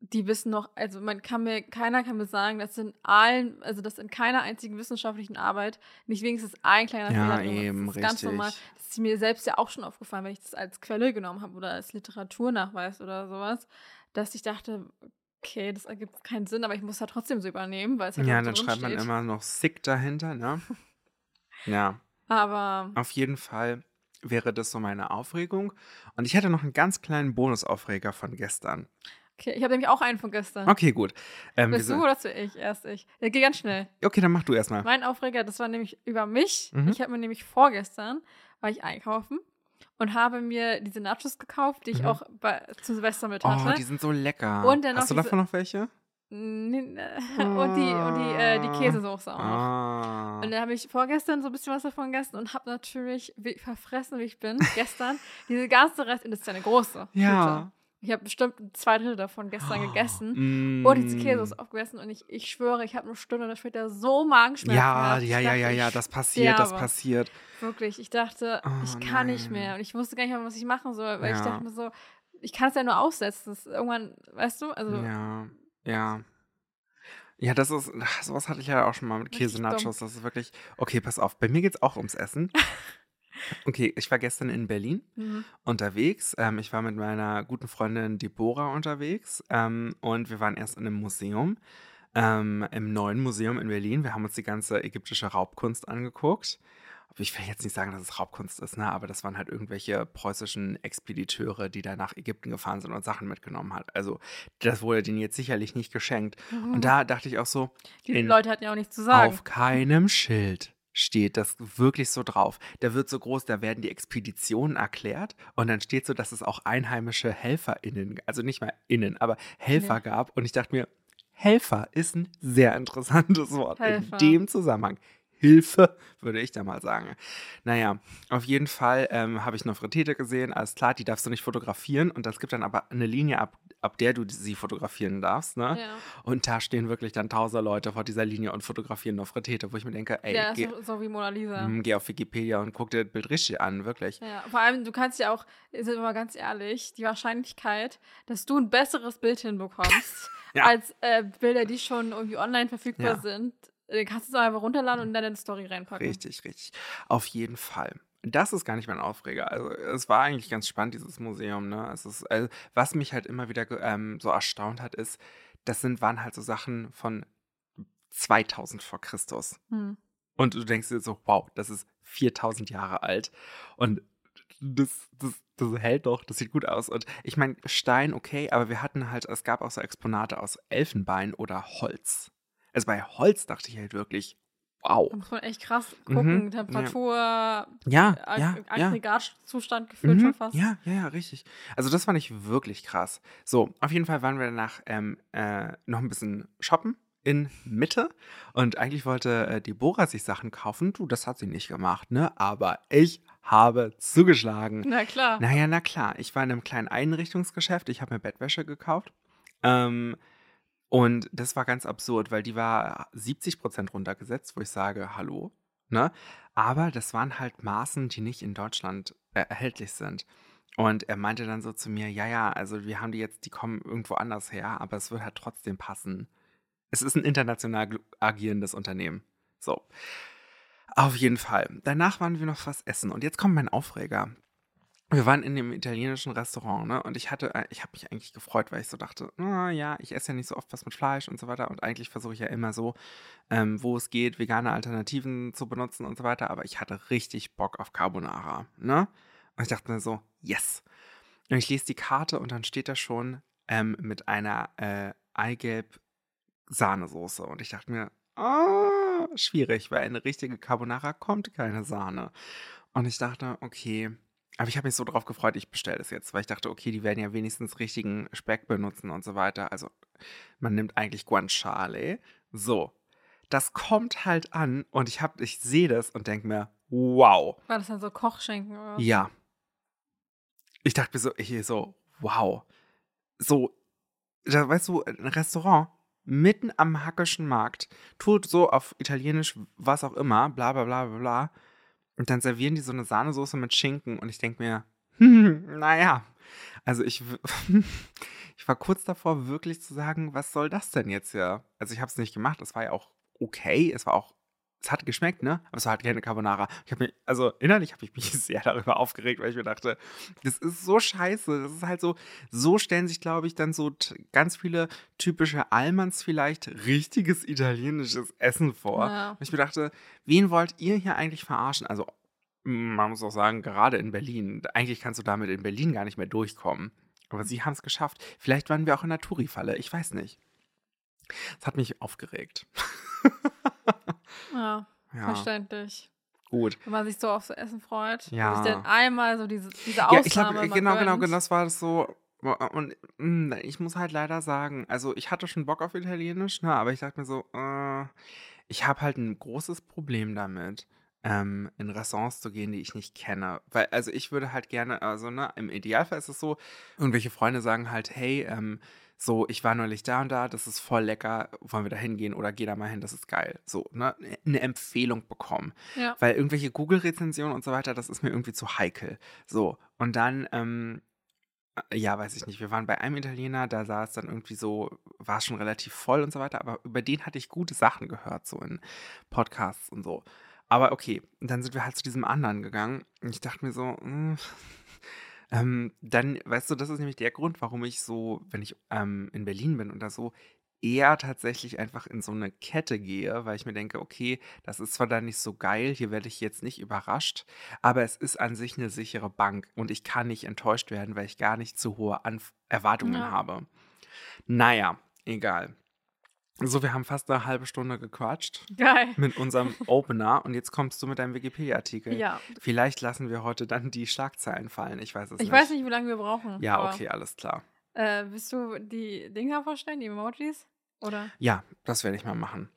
die wissen noch, also man kann mir, keiner kann mir sagen, dass in allen, also dass in keiner einzigen wissenschaftlichen Arbeit nicht wenigstens ein kleiner Ja, Fehler eben, das ist ganz richtig. normal. Das ist mir selbst ja auch schon aufgefallen, wenn ich das als Quelle genommen habe oder als Literaturnachweis oder sowas, dass ich dachte, okay, das ergibt keinen Sinn, aber ich muss ja trotzdem so übernehmen, weil es halt Ja, dort dann schreibt man immer noch sick dahinter, ne? (laughs) Ja. Aber Auf jeden Fall wäre das so meine Aufregung. Und ich hätte noch einen ganz kleinen Bonusaufreger von gestern. Okay, ich habe nämlich auch einen von gestern. Okay, gut. Ähm, Bist du oder zu ich? Erst ich. Ja, geh ganz schnell. okay, dann mach du erstmal. Mein Aufreger, das war nämlich über mich. Mhm. Ich habe mir nämlich vorgestern, war ich einkaufen und habe mir diese Nachos gekauft, die ich Mhm. auch bei, zu Silvester mit Oh, hatte. die sind so lecker. Und dann Hast du davon noch welche? (laughs) Und die, und die, äh, die Käsesoße auch noch. Ah. Und dann habe ich vorgestern so ein bisschen was davon gegessen und habe natürlich, wie verfressen wie ich bin, gestern (laughs) diese ganze Rest, und das ist ja eine große. Ja. Tüte. Ich habe bestimmt zwei Drittel davon gestern gegessen. Mm. Und diese Käsesoße aufgegessen und ich, ich schwöre, ich habe eine Stunde später so Magenschmerzen Ja, gehabt. Ich ja, ja, ja, ich ja, das passiert, das sterbe. passiert. Wirklich, ich dachte, Oh, ich kann nicht nein. mehr. Und ich wusste gar nicht mehr, was ich machen soll, weil ich Ja. dachte mir so, ich kann es ja nur aussetzen. Das ist irgendwann, weißt du, also Ja, ja. Ja, das ist, sowas hatte ich ja auch schon mal mit Käse-Nachos. Das ist wirklich, okay, pass auf, bei mir geht es auch ums Essen. (laughs) Okay, ich war gestern in Berlin mhm. unterwegs. Ähm, ich war mit meiner guten Freundin Deborah unterwegs ähm, und wir waren erst in einem Museum, ähm, im neuen Museum in Berlin. Wir haben uns die ganze ägyptische Raubkunst angeguckt. Ich will jetzt nicht sagen, dass es Raubkunst ist, ne? aber das waren halt irgendwelche preußischen Expediteure, die da nach Ägypten gefahren sind und Sachen mitgenommen hat. Also das wurde denen jetzt sicherlich nicht geschenkt. Und da dachte ich auch so, die Leute hatten ja auch nichts zu sagen. auf keinem Schild steht das wirklich so drauf. Da wird so groß, da werden die Expeditionen erklärt und dann steht so, dass es auch einheimische HelferInnen, also nicht mal innen, aber Helfer Nee. gab. Und ich dachte mir, Helfer ist ein sehr interessantes Wort Helfer. in dem Zusammenhang. Hilfe, würde ich da mal sagen. Naja, auf jeden Fall ähm, habe ich eine Fritete gesehen. Alles klar, die darfst du nicht fotografieren. Und es gibt dann aber eine Linie, ab, ab der du sie fotografieren darfst. Ne? Ja, Und da stehen wirklich dann tausend Leute vor dieser Linie und fotografieren noch Fritete, wo ich mir denke, ey, ja geh, so, so wie Mona Lisa. mm, geh auf Wikipedia und guck dir das Bild richtig an, wirklich. Ja, vor allem, du kannst ja auch, sind wir mal ganz ehrlich, die Wahrscheinlichkeit, dass du ein besseres Bild hinbekommst, (laughs) Ja. als äh, Bilder, die schon irgendwie online verfügbar sind, äh, kannst du es einfach runterladen und in deine Story reinpacken. Richtig, richtig. Auf jeden Fall. Das ist gar nicht mein Aufreger. Also es war eigentlich ganz spannend, dieses Museum. Ne? Es ist, also, was mich halt immer wieder ähm, so erstaunt hat, ist, das sind, waren halt so Sachen von 2000 vor Christus. Hm. Und du denkst dir so, wow, das ist 4000 Jahre alt. Und das, das, das hält doch, das sieht gut aus. Und ich meine, Stein, okay, aber wir hatten halt, es gab auch so Exponate aus Elfenbein oder Holz. Also bei Holz dachte ich halt wirklich, wow. Da muss man echt krass gucken. Mhm, Temperatur, Ja, Ag ja, ja. Aggregatzustand gefühlt Mhm, schon fast. Ja, ja, ja, richtig. Also das fand ich wirklich krass. So, auf jeden Fall waren wir danach ähm, äh, noch ein bisschen shoppen in Mitte und eigentlich wollte äh, Deborah sich Sachen kaufen. Du, das hat sie nicht gemacht, ne? Aber ich habe zugeschlagen. Na klar. Naja, na klar. Ich war in einem kleinen Einrichtungsgeschäft. Ich habe mir Bettwäsche gekauft. Ähm, und das war ganz absurd, weil die war 70% runtergesetzt, wo ich sage, hallo. Ne? Aber das waren halt Maßen, die nicht in Deutschland äh, erhältlich sind. Und er meinte dann so zu mir, ja, ja, also wir haben die jetzt, die kommen irgendwo anders her, aber es wird halt trotzdem passen. Es ist ein international agierendes Unternehmen. So. Auf jeden Fall. Danach waren wir noch was essen. Und jetzt kommt mein Aufreger. Wir waren in dem italienischen Restaurant, ne? Und ich hatte, äh, ich habe mich eigentlich gefreut, weil ich so dachte, na ja, ich esse ja nicht so oft was mit Fleisch und so weiter. Und eigentlich versuche ich ja immer so, ähm, wo es geht, vegane Alternativen zu benutzen und so weiter. Aber ich hatte richtig Bock auf Carbonara, ne? Und ich dachte mir so, yes. Und ich lese die Karte und dann steht da schon ähm, mit einer äh, Eigelb Sahnesoße. Und ich dachte mir, ah, schwierig, weil eine richtige Carbonara kommt keine Sahne. Und ich dachte, okay, aber ich habe mich so drauf gefreut, ich bestelle das jetzt, weil ich dachte, okay, die werden ja wenigstens richtigen Speck benutzen und so weiter. Also man nimmt eigentlich Guanciale. So, das kommt halt an und ich habe, ich sehe das und denke mir, wow. War das dann so Kochschenken oder? was? Ja. Ich dachte mir so, ich so, wow. So, da, weißt du, ein Restaurant mitten am Hackischen Markt tut so auf Italienisch was auch immer, bla bla bla bla bla. Und dann servieren die so eine Sahnesoße mit Schinken und ich denke mir, hm, naja. Also ich, (laughs) ich war kurz davor, wirklich zu sagen, was soll das denn jetzt hier? Also ich habe es nicht gemacht, es war ja auch okay, es war auch, es hat geschmeckt, ne? Aber es war halt keine Carbonara. Ich habe mich, also innerlich habe ich mich (laughs) sehr darüber aufgeregt, weil ich mir dachte, das ist so scheiße. Das ist halt so, so stellen sich, glaube ich, dann so ganz viele typische Allmanns vielleicht richtiges italienisches Essen vor. Ja. Und ich mir dachte, wen wollt ihr hier eigentlich verarschen? Also, man muss auch sagen, gerade in Berlin, eigentlich kannst du damit in Berlin gar nicht mehr durchkommen. Aber sie haben es geschafft. Vielleicht waren wir auch in der Touri-Falle, ich weiß nicht. Das hat mich aufgeregt. (laughs) Ja, Ja, verständlich. gut. Wenn man sich so auf so Essen freut. Ja. Sich dann einmal so diese, diese Ja, Ausnahme ich glaube, mal genau, genau, gönnt. genau, das war das so. Und mh, ich muss halt leider sagen, also ich hatte schon Bock auf Italienisch, ne, aber ich dachte mir so, äh, ich habe halt ein großes Problem damit, ähm, in Restaurants zu gehen, die ich nicht kenne. Weil, also ich würde halt gerne, also ne, im Idealfall ist es so, irgendwelche Freunde sagen halt, hey, ähm, so, ich war neulich da und da, das ist voll lecker, wollen wir da hingehen oder geh da mal hin, das ist geil. So, ne, eine Empfehlung bekommen. Ja. Weil irgendwelche Google-Rezensionen und so weiter, das ist mir irgendwie zu heikel. So, und dann, ähm, äh, ja, weiß ich nicht, wir waren bei einem Italiener, da sah es dann irgendwie so, war es schon relativ voll und so weiter, aber über den hatte ich gute Sachen gehört, so in Podcasts und so. Aber okay, dann sind wir halt zu diesem anderen gegangen und ich dachte mir so, mm, ähm, dann, weißt du, das ist nämlich der Grund, warum ich so, wenn ich ähm, in Berlin bin oder so, eher tatsächlich einfach in so eine Kette gehe, weil ich mir denke, okay, das ist zwar dann nicht so geil, hier werde ich jetzt nicht überrascht, aber es ist an sich eine sichere Bank und ich kann nicht enttäuscht werden, weil ich gar nicht zu hohe Anf Erwartungen Ja. habe. Naja, egal. So, wir haben fast eine halbe Stunde gequatscht Geil. mit unserem Opener und jetzt kommst du mit deinem Wikipedia-Artikel. Ja. Vielleicht lassen wir heute dann die Schlagzeilen fallen, ich weiß es Ich nicht. weiß nicht, wie lange wir brauchen. Ja, aber, okay, alles klar. Äh, willst du die Dinger vorstellen, die Emojis? Oder? Ja, das werde ich mal machen.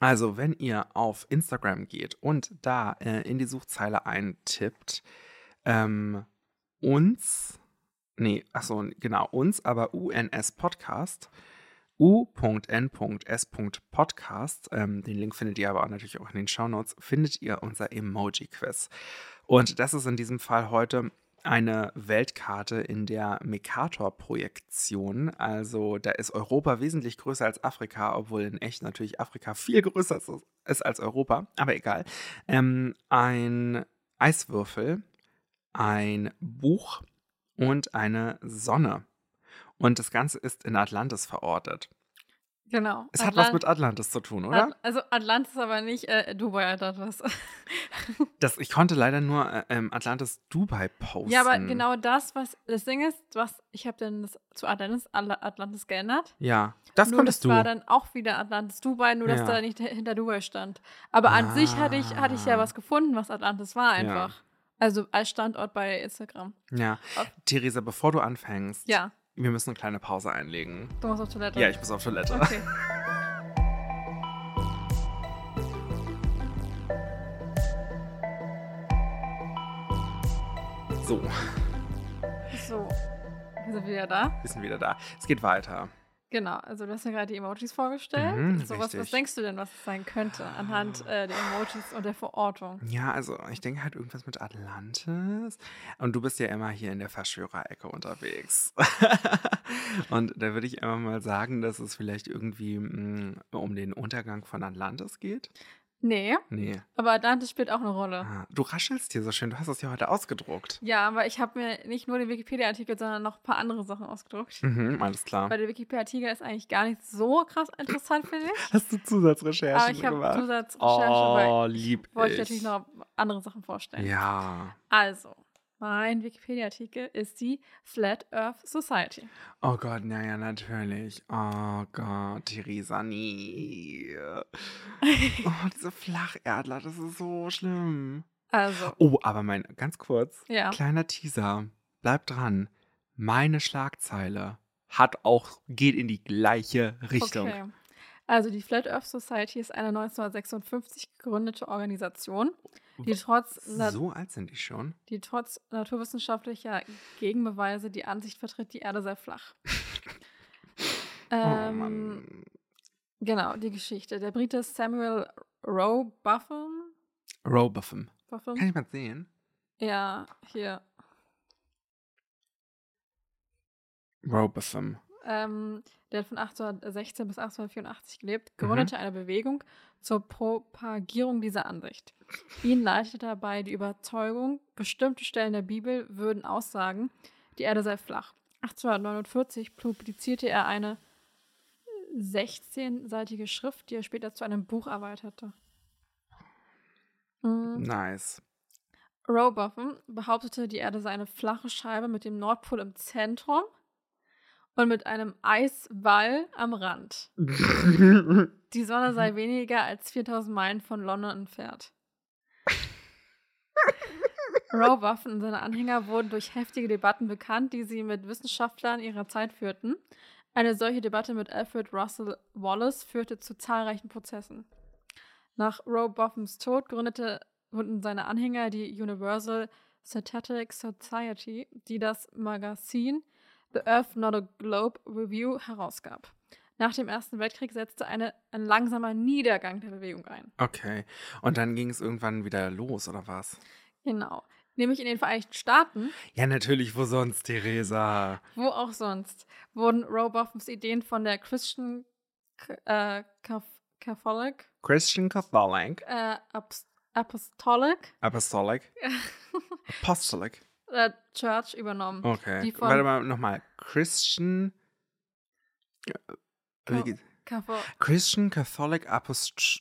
Also, wenn ihr auf Instagram geht und da äh, in die Suchzeile eintippt, ähm, uns, nee, achso, genau, uns, aber UNS Podcast, u.n.s.podcast, ähm, den Link findet ihr aber auch natürlich auch in den Shownotes, findet ihr unser Emoji-Quiz. Und das ist in diesem Fall heute eine Weltkarte in der Mercator-Projektion. Also da ist Europa wesentlich größer als Afrika, obwohl in echt natürlich Afrika viel größer ist, ist als Europa. Aber egal. Ähm, ein Eiswürfel, ein Buch und eine Sonne. Und das Ganze ist in Atlantis verortet. Genau. Es hat was Atlant- mit Atlantis zu tun, oder? At also Atlantis aber nicht äh, Dubai Atlantis. (laughs) Das, ich konnte leider nur äh, ähm, Atlantis Dubai posten. ja, aber genau das, was das Ding ist, was ich habe dann das zu Atlantis, Atla- Atlantis geändert. Ja, das nur konntest das du. war dann auch wieder Atlantis Dubai, nur dass Ja. da nicht hinter Dubai stand. Aber an sich hatte ich, hatte ich ja Ah. was gefunden, was Atlantis war Ja. einfach. Also als Standort bei Instagram. Ja. Auf- Theresa, bevor du anfängst, Ja, wir müssen eine kleine Pause einlegen. du musst auf Toilette. Ja, ich muss auf Toilette. Okay. So, So, wir sind wieder da. wir sind wieder da. Es geht weiter. Genau, also du hast ja gerade die Emojis vorgestellt. Mhm, so, was, was denkst du denn, was es sein könnte anhand äh, der Emojis und der Verortung? Ja, also ich denke halt irgendwas mit Atlantis. Und du bist ja immer hier in der Verschwörerecke unterwegs. (laughs) Und da würde ich einfach mal sagen, dass es vielleicht irgendwie mh, um den Untergang von Atlantis geht. Nee, Nee. aber Atlantis spielt auch eine Rolle. Ah, du raschelst hier so schön. Du hast es ja heute ausgedruckt. Ja, aber ich habe mir nicht nur den Wikipedia-Artikel, sondern noch ein paar andere Sachen ausgedruckt. Mhm, alles klar. Weil der Wikipedia-Artikel ist eigentlich gar nicht so krass interessant, finde ich. (laughs) Hast du Zusatzrecherchen Aber ich habe gemacht? Zusatzrecherche, oh, weil lieb wollte ich ich. natürlich noch andere Sachen vorstellen. Ja. Also, mein Wikipedia-Artikel ist die Flat Earth Society. Oh Gott, naja, natürlich. Oh Gott, Theresa, nie. (laughs) Oh, diese Flacherdler, das ist so schlimm. Also, Oh, aber mein, ganz kurz, ja. kleiner Teaser. Bleib dran. Meine Schlagzeile hat auch, geht in die gleiche Richtung. Okay. Also die Flat Earth Society ist eine 1956 gegründete Organisation, die trotz, So alt sind die schon. die trotz naturwissenschaftlicher Gegenbeweise die Ansicht vertritt, die Erde sei flach. (laughs) oh ähm, Mann. genau, die Geschichte. Der Brite Samuel Rowe Buffum, Robotham. Buffum Kann ich mal sehen? ja, hier, Robotham. Ähm, der hat von 1816 bis 1884 gelebt, Mhm. gründete eine Bewegung zur Propagierung dieser Ansicht. Ihn leitete dabei die Überzeugung, bestimmte Stellen der Bibel würden aussagen, die Erde sei flach. 1849 publizierte er eine 16-seitige Schrift, die er später zu einem Buch erweiterte. Mhm. Nice. Robotham behauptete, die Erde sei eine flache Scheibe mit dem Nordpol im Zentrum und mit einem Eiswall am Rand. (laughs) Die Sonne sei weniger als 4000 Meilen von London entfernt. Robotham und seine Anhänger wurden durch heftige Debatten bekannt, die sie mit Wissenschaftlern ihrer Zeit führten. Eine solche Debatte mit Alfred Russel Wallace führte zu zahlreichen Prozessen. Nach Robothams Tod gründete gründeten seine Anhänger die Universal Statistic Society, die das Magazin The Earth Not a Globe Review herausgab. Nach dem Ersten Weltkrieg setzte eine, ein langsamer Niedergang der Bewegung ein. Okay. Und dann ging es irgendwann wieder los, oder was? Genau. Nämlich in den Vereinigten Staaten, Ja, natürlich, wo sonst, Theresa? wo auch sonst, wurden Robothams Ideen von der Christian äh, Cath- Catholic Christian Catholic, äh, Apost- Apostolic Apostolic, (laughs) Apostolic. Äh, Church übernommen. Okay. Warte mal, nochmal. Christian. äh, Wie Ka- geht? Catholic. Christian Catholic Apost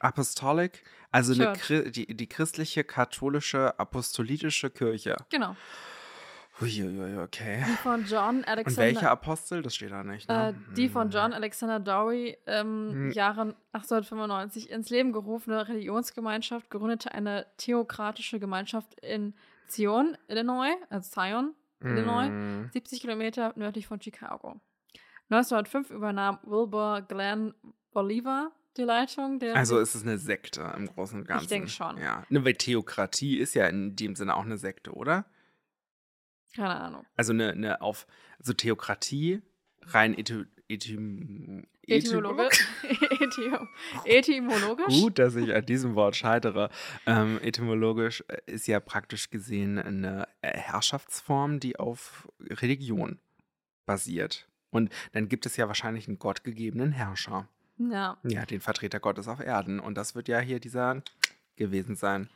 Apostolic, also die, die christliche, katholische, apostolitische Kirche. Genau. Uiuiui, okay. Die von John Und Alexander. welcher Apostel? Das steht da nicht. Äh, Ne? die von Hm. John Alexander Dowie im Hm. Jahren 1895 ins Leben gerufene Religionsgemeinschaft gründete eine theokratische Gemeinschaft in Zion, Illinois, also Zion, Illinois, Hm. 70 Kilometer nördlich von Chicago. 1905 übernahm Wilbur Glenn Bolivar die Leitung der. Also ist es eine Sekte im Großen und Ganzen. denke schon. Ja. Ne, weil Theokratie ist ja in dem Sinne auch eine Sekte, oder? Keine Ahnung. Also eine, eine auf, also Theokratie rein etym, etym, Etymologisch. (laughs) Etym etymologisch. Gut, dass ich an diesem Wort scheitere. Ähm, etymologisch äh, ist ja praktisch gesehen eine äh, Herrschaftsform, die auf Religion basiert. Und dann gibt es ja wahrscheinlich einen gottgegebenen Herrscher. Ja. Ja, den Vertreter Gottes auf Erden. Und das wird ja hier dieser gewesen sein.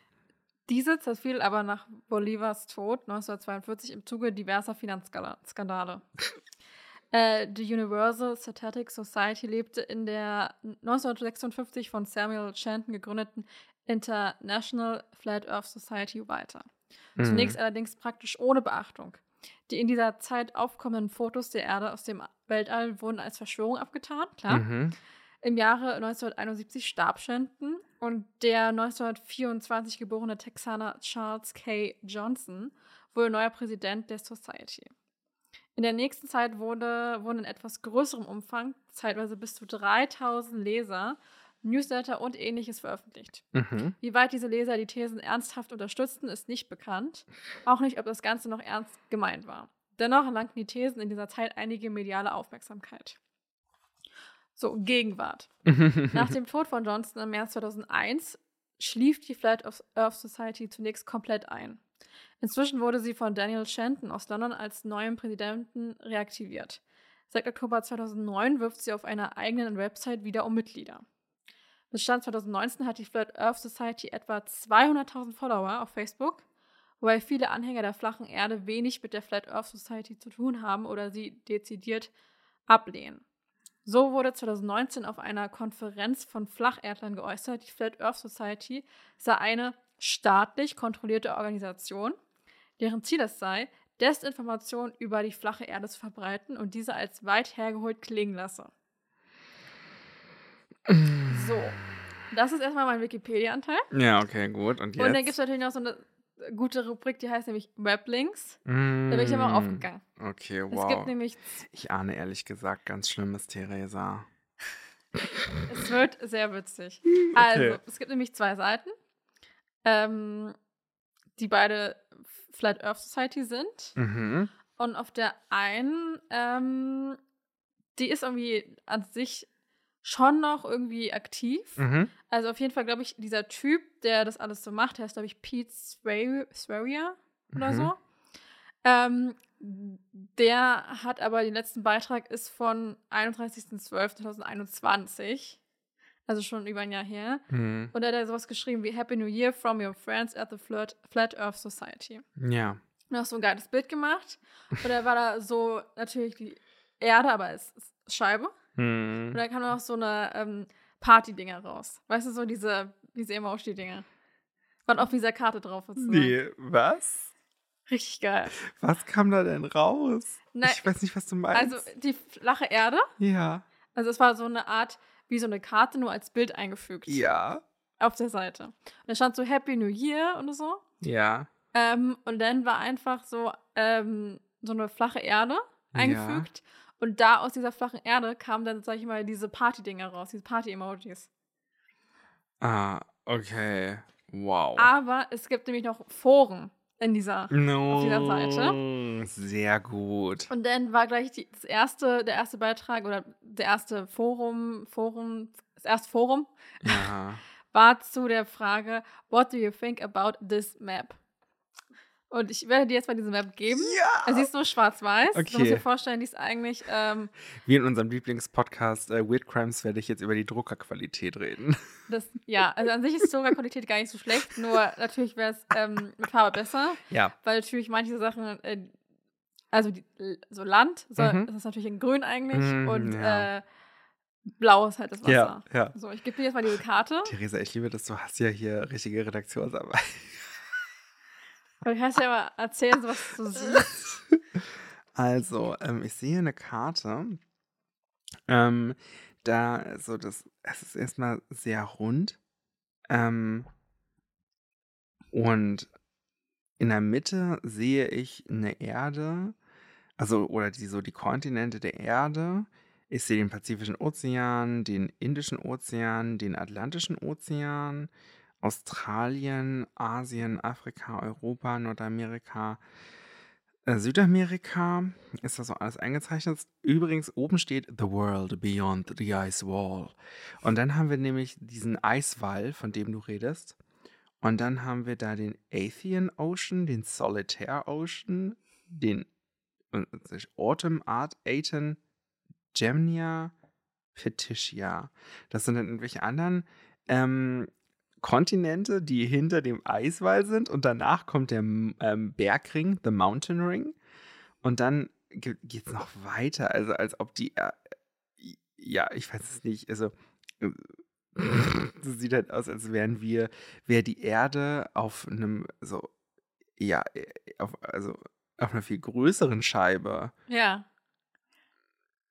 Diese zerfiel aber nach Bolivars Tod 1942 im Zuge diverser Finanzskandale. (laughs) äh, die Universal Statistic Society lebte in der 1956 von Samuel Shenton gegründeten International Flat Earth Society weiter. Zunächst Mhm. allerdings praktisch ohne Beachtung. Die in dieser Zeit aufkommenden Fotos der Erde aus dem Weltall wurden als Verschwörung abgetan, klar. Mhm. Im Jahre 1971 starb Shenton und der 1924 geborene Texaner Charles K. Johnson wurde neuer Präsident der Society. In der nächsten Zeit wurde, wurden in etwas größerem Umfang, zeitweise bis zu 3000 Leser, Newsletter und ähnliches veröffentlicht. Mhm. Wie weit diese Leser die Thesen ernsthaft unterstützten, ist nicht bekannt. Auch nicht, ob das Ganze noch ernst gemeint war. Dennoch erlangten die Thesen in dieser Zeit einige mediale Aufmerksamkeit. So, Gegenwart. (laughs) Nach dem Tod von Johnson im März 2001 schlief die Flat Earth Society zunächst komplett ein. Inzwischen wurde sie von Daniel Shenton aus London als neuem Präsidenten reaktiviert. Seit Oktober 2009 wirft sie auf einer eigenen Website wieder um Mitglieder. Bis Stand 2019 hat die Flat Earth Society etwa 200.000 Follower auf Facebook, wobei viele Anhänger der flachen Erde wenig mit der Flat Earth Society zu tun haben oder sie dezidiert ablehnen. So wurde 2019 auf einer Konferenz von Flacherdlern geäußert, die Flat Earth Society sei eine staatlich kontrollierte Organisation, deren Ziel es sei, Desinformation über die flache Erde zu verbreiten und diese als weit hergeholt klingen lasse. So, das ist erstmal mein Wikipedia-Anteil. Ja, okay, gut. Und jetzt? Und dann gibt es natürlich noch so eine gute Rubrik, die heißt nämlich Weblinks. Mm, Da bin ich aber auch aufgegangen. Okay, Es wow. gibt nämlich, ich ahne ehrlich gesagt ganz schlimmes, Theresa. (laughs) es wird sehr witzig. (laughs) Also, Okay. es gibt nämlich zwei Seiten, ähm, die beide Flat Earth Society sind. Mhm. Und auf der einen, ähm, die ist irgendwie an sich schon noch irgendwie aktiv. Mhm. Also auf jeden Fall, glaube ich, dieser Typ, der das alles so macht, der ist, glaube ich, Pete Sweria oder Mhm. so. Ähm, der hat aber den letzten Beitrag ist von 31.12.2021. Also schon über ein Jahr her. Mhm. Und er hat da sowas geschrieben wie Happy New Year from your friends at the Flat, Flat Earth Society. Ja. Und hat so ein geiles Bild gemacht. Und da war da so natürlich die Erde, aber es ist Scheibe. Mhm. Und da kam noch so eine ähm, Party-Dinger raus. Weißt du, so diese, diese Emoji-Dinger. Was auf dieser Karte drauf ist. Ne? Nee, was? Richtig geil. Was kam da denn raus? Nein, ich weiß nicht, was du meinst. Also die flache Erde. ja. Also es war so eine Art, wie so eine Karte, nur als Bild eingefügt. Ja. Auf der Seite. Und da stand so Happy New Year und so. Ja. Ähm, und dann war einfach so, ähm, so eine flache Erde eingefügt. Und da aus dieser flachen Erde kamen dann, sag ich mal, diese Party-Dinger raus, diese Party-Emojis. Ah, okay. Wow. Aber es gibt nämlich noch Foren in dieser. no. auf dieser Seite. Sehr gut. Und dann war gleich die, das erste, der erste Beitrag oder der erste Forum, Forum, das erste Forum Ja. (laughs) war zu der Frage, What do you think about this map? Und ich werde dir jetzt mal diese Map geben. ja. Also sie ist so schwarz-weiß. Du Okay. musst dir vorstellen, die ist eigentlich, ähm, Wie in unserem Lieblingspodcast äh, Weird Crimes werde ich jetzt über die Druckerqualität reden. (laughs) das, ja, also an sich ist die Druckerqualität gar nicht so schlecht, nur natürlich wäre es ähm, mit Farbe besser, Ja. weil natürlich manche Sachen, äh, also die, so Land, so, Mhm. das ist natürlich in grün eigentlich Mhm, und ja. äh, blau ist halt das Wasser. Ja, ja. So, ich gebe dir jetzt mal diese Karte. Theresa, ich liebe das. Du hast ja hier richtige Redaktionsarbeit. Du kannst ja mal erzählen, was du siehst. (laughs) Also, ähm, ich sehe eine Karte. Ähm, da, so das, es ist erstmal sehr rund. Ähm, und in der Mitte sehe ich eine Erde, also, oder die, so die Kontinente der Erde. Ich sehe den Pazifischen Ozean, den Indischen Ozean, den Atlantischen Ozean, Australien, Asien, Afrika, Europa, Nordamerika, äh, Südamerika. Ist das so alles eingezeichnet? Übrigens, oben steht The World Beyond the Ice Wall. Und dann haben wir nämlich diesen Eiswall, von dem du redest. Und dann haben wir da den Athean Ocean, den Solitaire Ocean, den äh, Autumn Art Aten, Gemnia, Petitia. Das sind dann irgendwelche anderen ähm, Kontinente, die hinter dem Eiswall sind und danach kommt der ähm, Bergring, the Mountain Ring und dann geht es noch weiter, also als ob die, äh, ja, ich weiß es nicht, also äh, das sieht halt aus, als wären wir, wäre die Erde auf einem so, ja, äh, auf, also auf einer viel größeren Scheibe. Ja.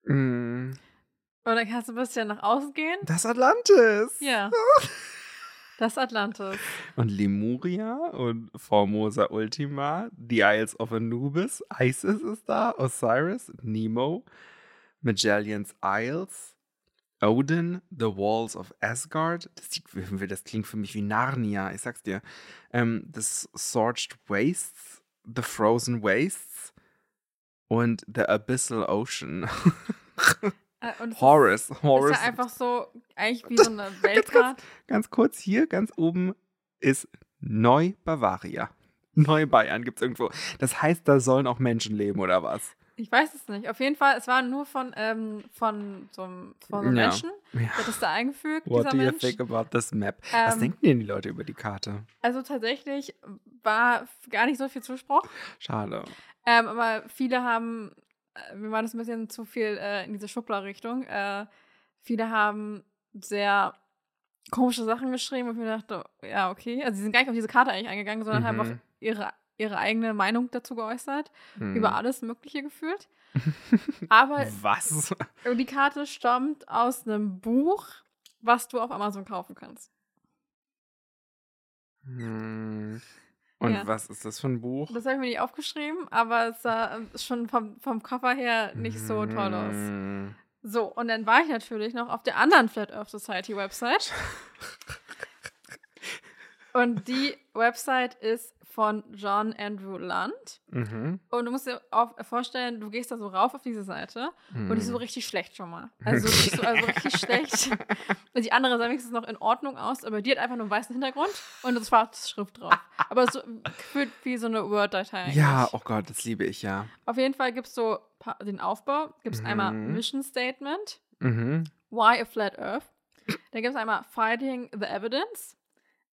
Mm, Und dann kannst du ein bisschen nach außen gehen. Das Atlantis! Ja. (laughs) Das Atlantis. Und Lemuria und Formosa Ultima, The Isles of Anubis, Isis ist da, Osiris, Nemo, Magellan's Isles, Odin, The Walls of Asgard. Das, das klingt für mich wie Narnia, ich sag's dir. Ähm, the Scorched Wastes, The Frozen Wastes und The Abyssal Ocean. (laughs) Äh, Und es Horus. Ist, ja einfach so, eigentlich wie so eine (laughs) Weltkarte. Ganz kurz hier, ganz oben ist Neu-Bavaria. (laughs) Neu-Bayern gibt es irgendwo. Das heißt, da sollen auch Menschen leben, oder was? Ich weiß es nicht. Auf jeden Fall, es war nur von, ähm, von so einem, von einem Ja. Menschen. Ja. Der das da eingefügt, What dieser do you Mensch. think about this map? Was Ähm, denken denn die Leute über die Karte? Also tatsächlich war gar nicht so viel Zuspruch. Schade. Ähm, aber viele haben, mir war das ein bisschen zu viel äh, in diese Schuppler-Richtung. Äh, viele haben sehr komische Sachen geschrieben und ich mir dachte, ja, okay. Also sie sind gar nicht auf diese Karte eigentlich eingegangen, sondern haben auf Mhm. ihre, ihre eigene Meinung dazu geäußert. Hm. Über alles Mögliche gefühlt. (laughs) Aber Was? (laughs) die Karte stammt aus einem Buch, was du auf Amazon kaufen kannst. Hm. Und Ja. was ist das für ein Buch? Das habe ich mir nicht aufgeschrieben, aber es sah ähm, schon vom, vom Cover her nicht so toll aus. Hm. So, und dann war ich natürlich noch auf der anderen Flat Earth Society Website. (laughs) Und die Website ist von John Andrew Lunt. Mhm. Und du musst dir auch vorstellen, du gehst da so rauf auf diese Seite und die ist so Hm. richtig schlecht schon mal. Also, so, also richtig (laughs) schlecht. Und die andere sah wenigstens noch in Ordnung aus, aber die hat einfach nur einen weißen Hintergrund und es war Schrift drauf. Aber so gefühlt wie so eine Word-Datei. Ja, oh Gott, das liebe ich ja. Auf jeden Fall gibt es so den Aufbau. Gibt es einmal Mhm. Mission Statement, Mhm. Why a Flat Earth. Dann gibt es einmal Fighting the Evidence,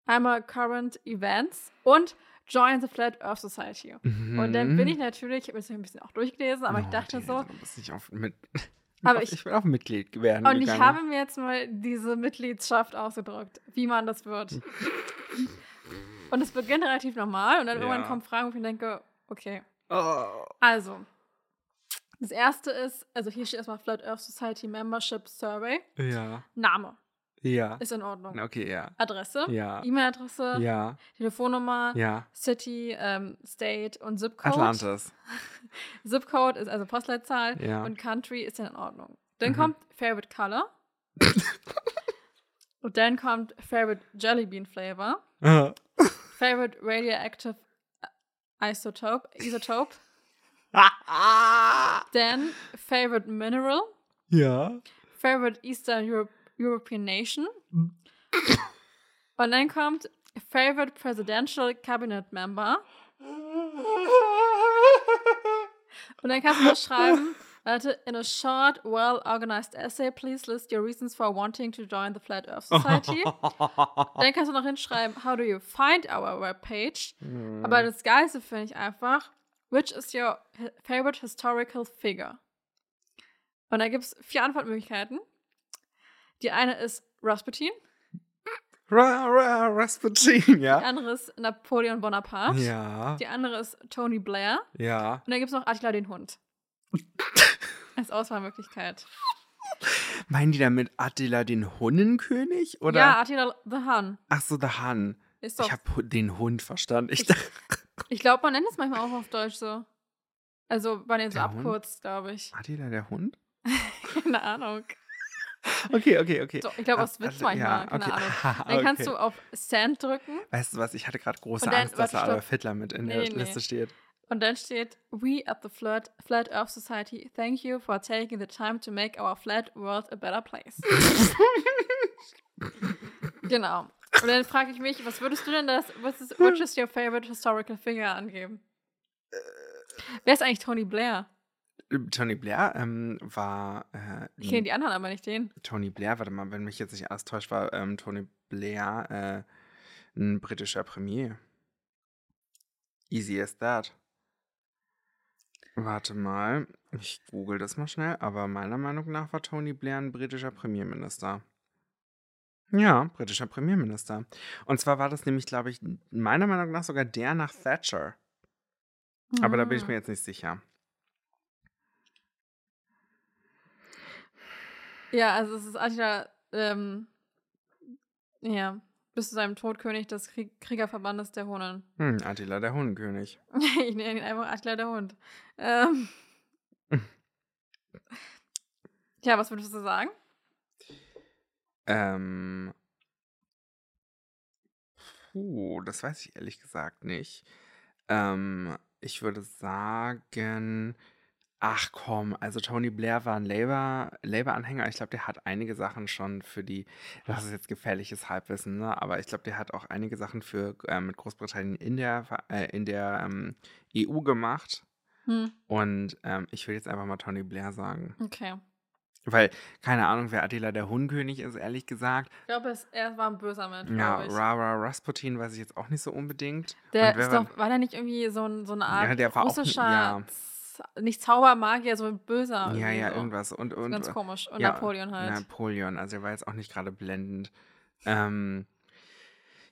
einmal Current Events und Join the Flat Earth Society. Und dann bin ich natürlich, ich habe mir ein bisschen auch durchgelesen, aber ich Oh, dachte die- so, nicht auf mit. (laughs) Aber (laughs) ich- ich will auch Mitglied werden. und ich gegangen. habe mir jetzt mal diese Mitgliedschaft ausgedrückt, wie man das wird. (laughs) Und es beginnt relativ normal und dann irgendwann Ja. kommen Fragen, wo ich denke, okay, Oh. also. Das erste ist, also hier steht erstmal Flat Earth Society Membership Survey. Ja. Name Ja. ist in Ordnung. Okay, ja. Adresse, Ja. E-Mail-Adresse, Ja. Telefonnummer, Ja. City, ähm, State und Zip-Code. Atlantis. (laughs) Zip-Code ist also Postleitzahl Ja. und Country ist dann in Ordnung. Dann Mhm. kommt Favorite Color. (laughs) und dann kommt Favorite Jelly Bean Flavor. (laughs) Favorite Radioactive Isotope. Isotope. Dann Favorite Mineral. ja. Favorite Eastern Europe, European Nation. Und dann kommt Favorite Presidential Cabinet Member. Und dann kannst du noch schreiben, warte, in a short, well-organized essay, please list your reasons for wanting to join the Flat Earth Society. (laughs) dann kannst du noch hinschreiben, how do you find our webpage? Aber das Geilste finde ich einfach, which is your favorite historical figure? Und da gibt es vier Antwortmöglichkeiten. Die eine ist Rasputin, Ra, ra, Rasputin, die ja. andere ist Napoleon Bonaparte, Ja. die andere ist Tony Blair Ja. und dann gibt es noch Attila den Hund. (laughs) Als Auswahlmöglichkeit. Meinen die damit Attila den Hunnenkönig? Oder? Ja, Attila the Hun. Ach so, der Han. Ist doch. Ich habe den Hund verstanden. Ich Ich- (laughs) Ich glaube, man nennt es manchmal auch auf Deutsch so. Also, man es so abkürzt, glaube ich. Attila der Hund? (laughs) Keine Ahnung. Okay, okay, okay. So, ich glaube, aus Ah, Witz also, manchmal. ja, Keine okay. Ahnung. (laughs) Ah, Dann kannst okay. du auf Send drücken Weißt du was, ich hatte gerade große dann- Angst, dass da. Adolf Hitler mit in der Nee, nee. Liste steht. und dann steht: We at the Flat, Flat Earth Society thank you for taking the time to make our flat world a better place. (laughs) genau. Und dann frage ich mich, was würdest du denn das, was ist, which is your favorite historical figure angeben? Wer ist eigentlich Tony Blair? Tony Blair ähm, war. Äh, Ich kenne die anderen aber nicht den. Tony Blair, warte mal, wenn mich jetzt nicht alles täuscht, war ähm, Tony Blair äh, ein britischer Premier. Easy as that. Warte mal, ich google das mal schnell, aber meiner Meinung nach war Tony Blair ein britischer Premierminister. Ja, britischer Premierminister. Und zwar war das nämlich, glaube ich, meiner Meinung nach sogar der nach Thatcher. Aber da bin ich Ah. mir jetzt nicht sicher. Ja, also es ist Attila, ähm, ja, bis zu seinem Tod König des Krieg Kriegerverbandes der Hunnen. Hm, Attila, der Hundenkönig. (laughs) ich nenne ihn einfach Attila der Hund. Ähm. (laughs) ja, was würdest du sagen? Ähm. Puh, das weiß ich ehrlich gesagt nicht. Ähm, ich würde sagen, ach komm, also Tony Blair war ein Labour, Labour-Anhänger. Ich glaube, der hat einige Sachen schon für die, das ist jetzt gefährliches Halbwissen, ne? aber ich glaube, der hat auch einige Sachen für äh, mit Großbritannien in der, äh, in der ähm, EU gemacht. Hm, Und ähm, ich will jetzt einfach mal Tony Blair sagen. okay. Weil, keine Ahnung, wer Attila der Huhnkönig ist, ehrlich gesagt. Ich glaube, er war ein böser Mensch. Ja. Rara Rasputin weiß ich jetzt auch nicht so unbedingt. Der war- doch, war der nicht irgendwie so, ein, so eine Art Ja, der war auch- russischer, ja. Nicht Zaubermagier, so ein böser. Ja, ja, so. irgendwas. Und, und, Ganz komisch. Und ja, Napoleon halt. Napoleon, also er war jetzt auch nicht gerade blendend. Ähm,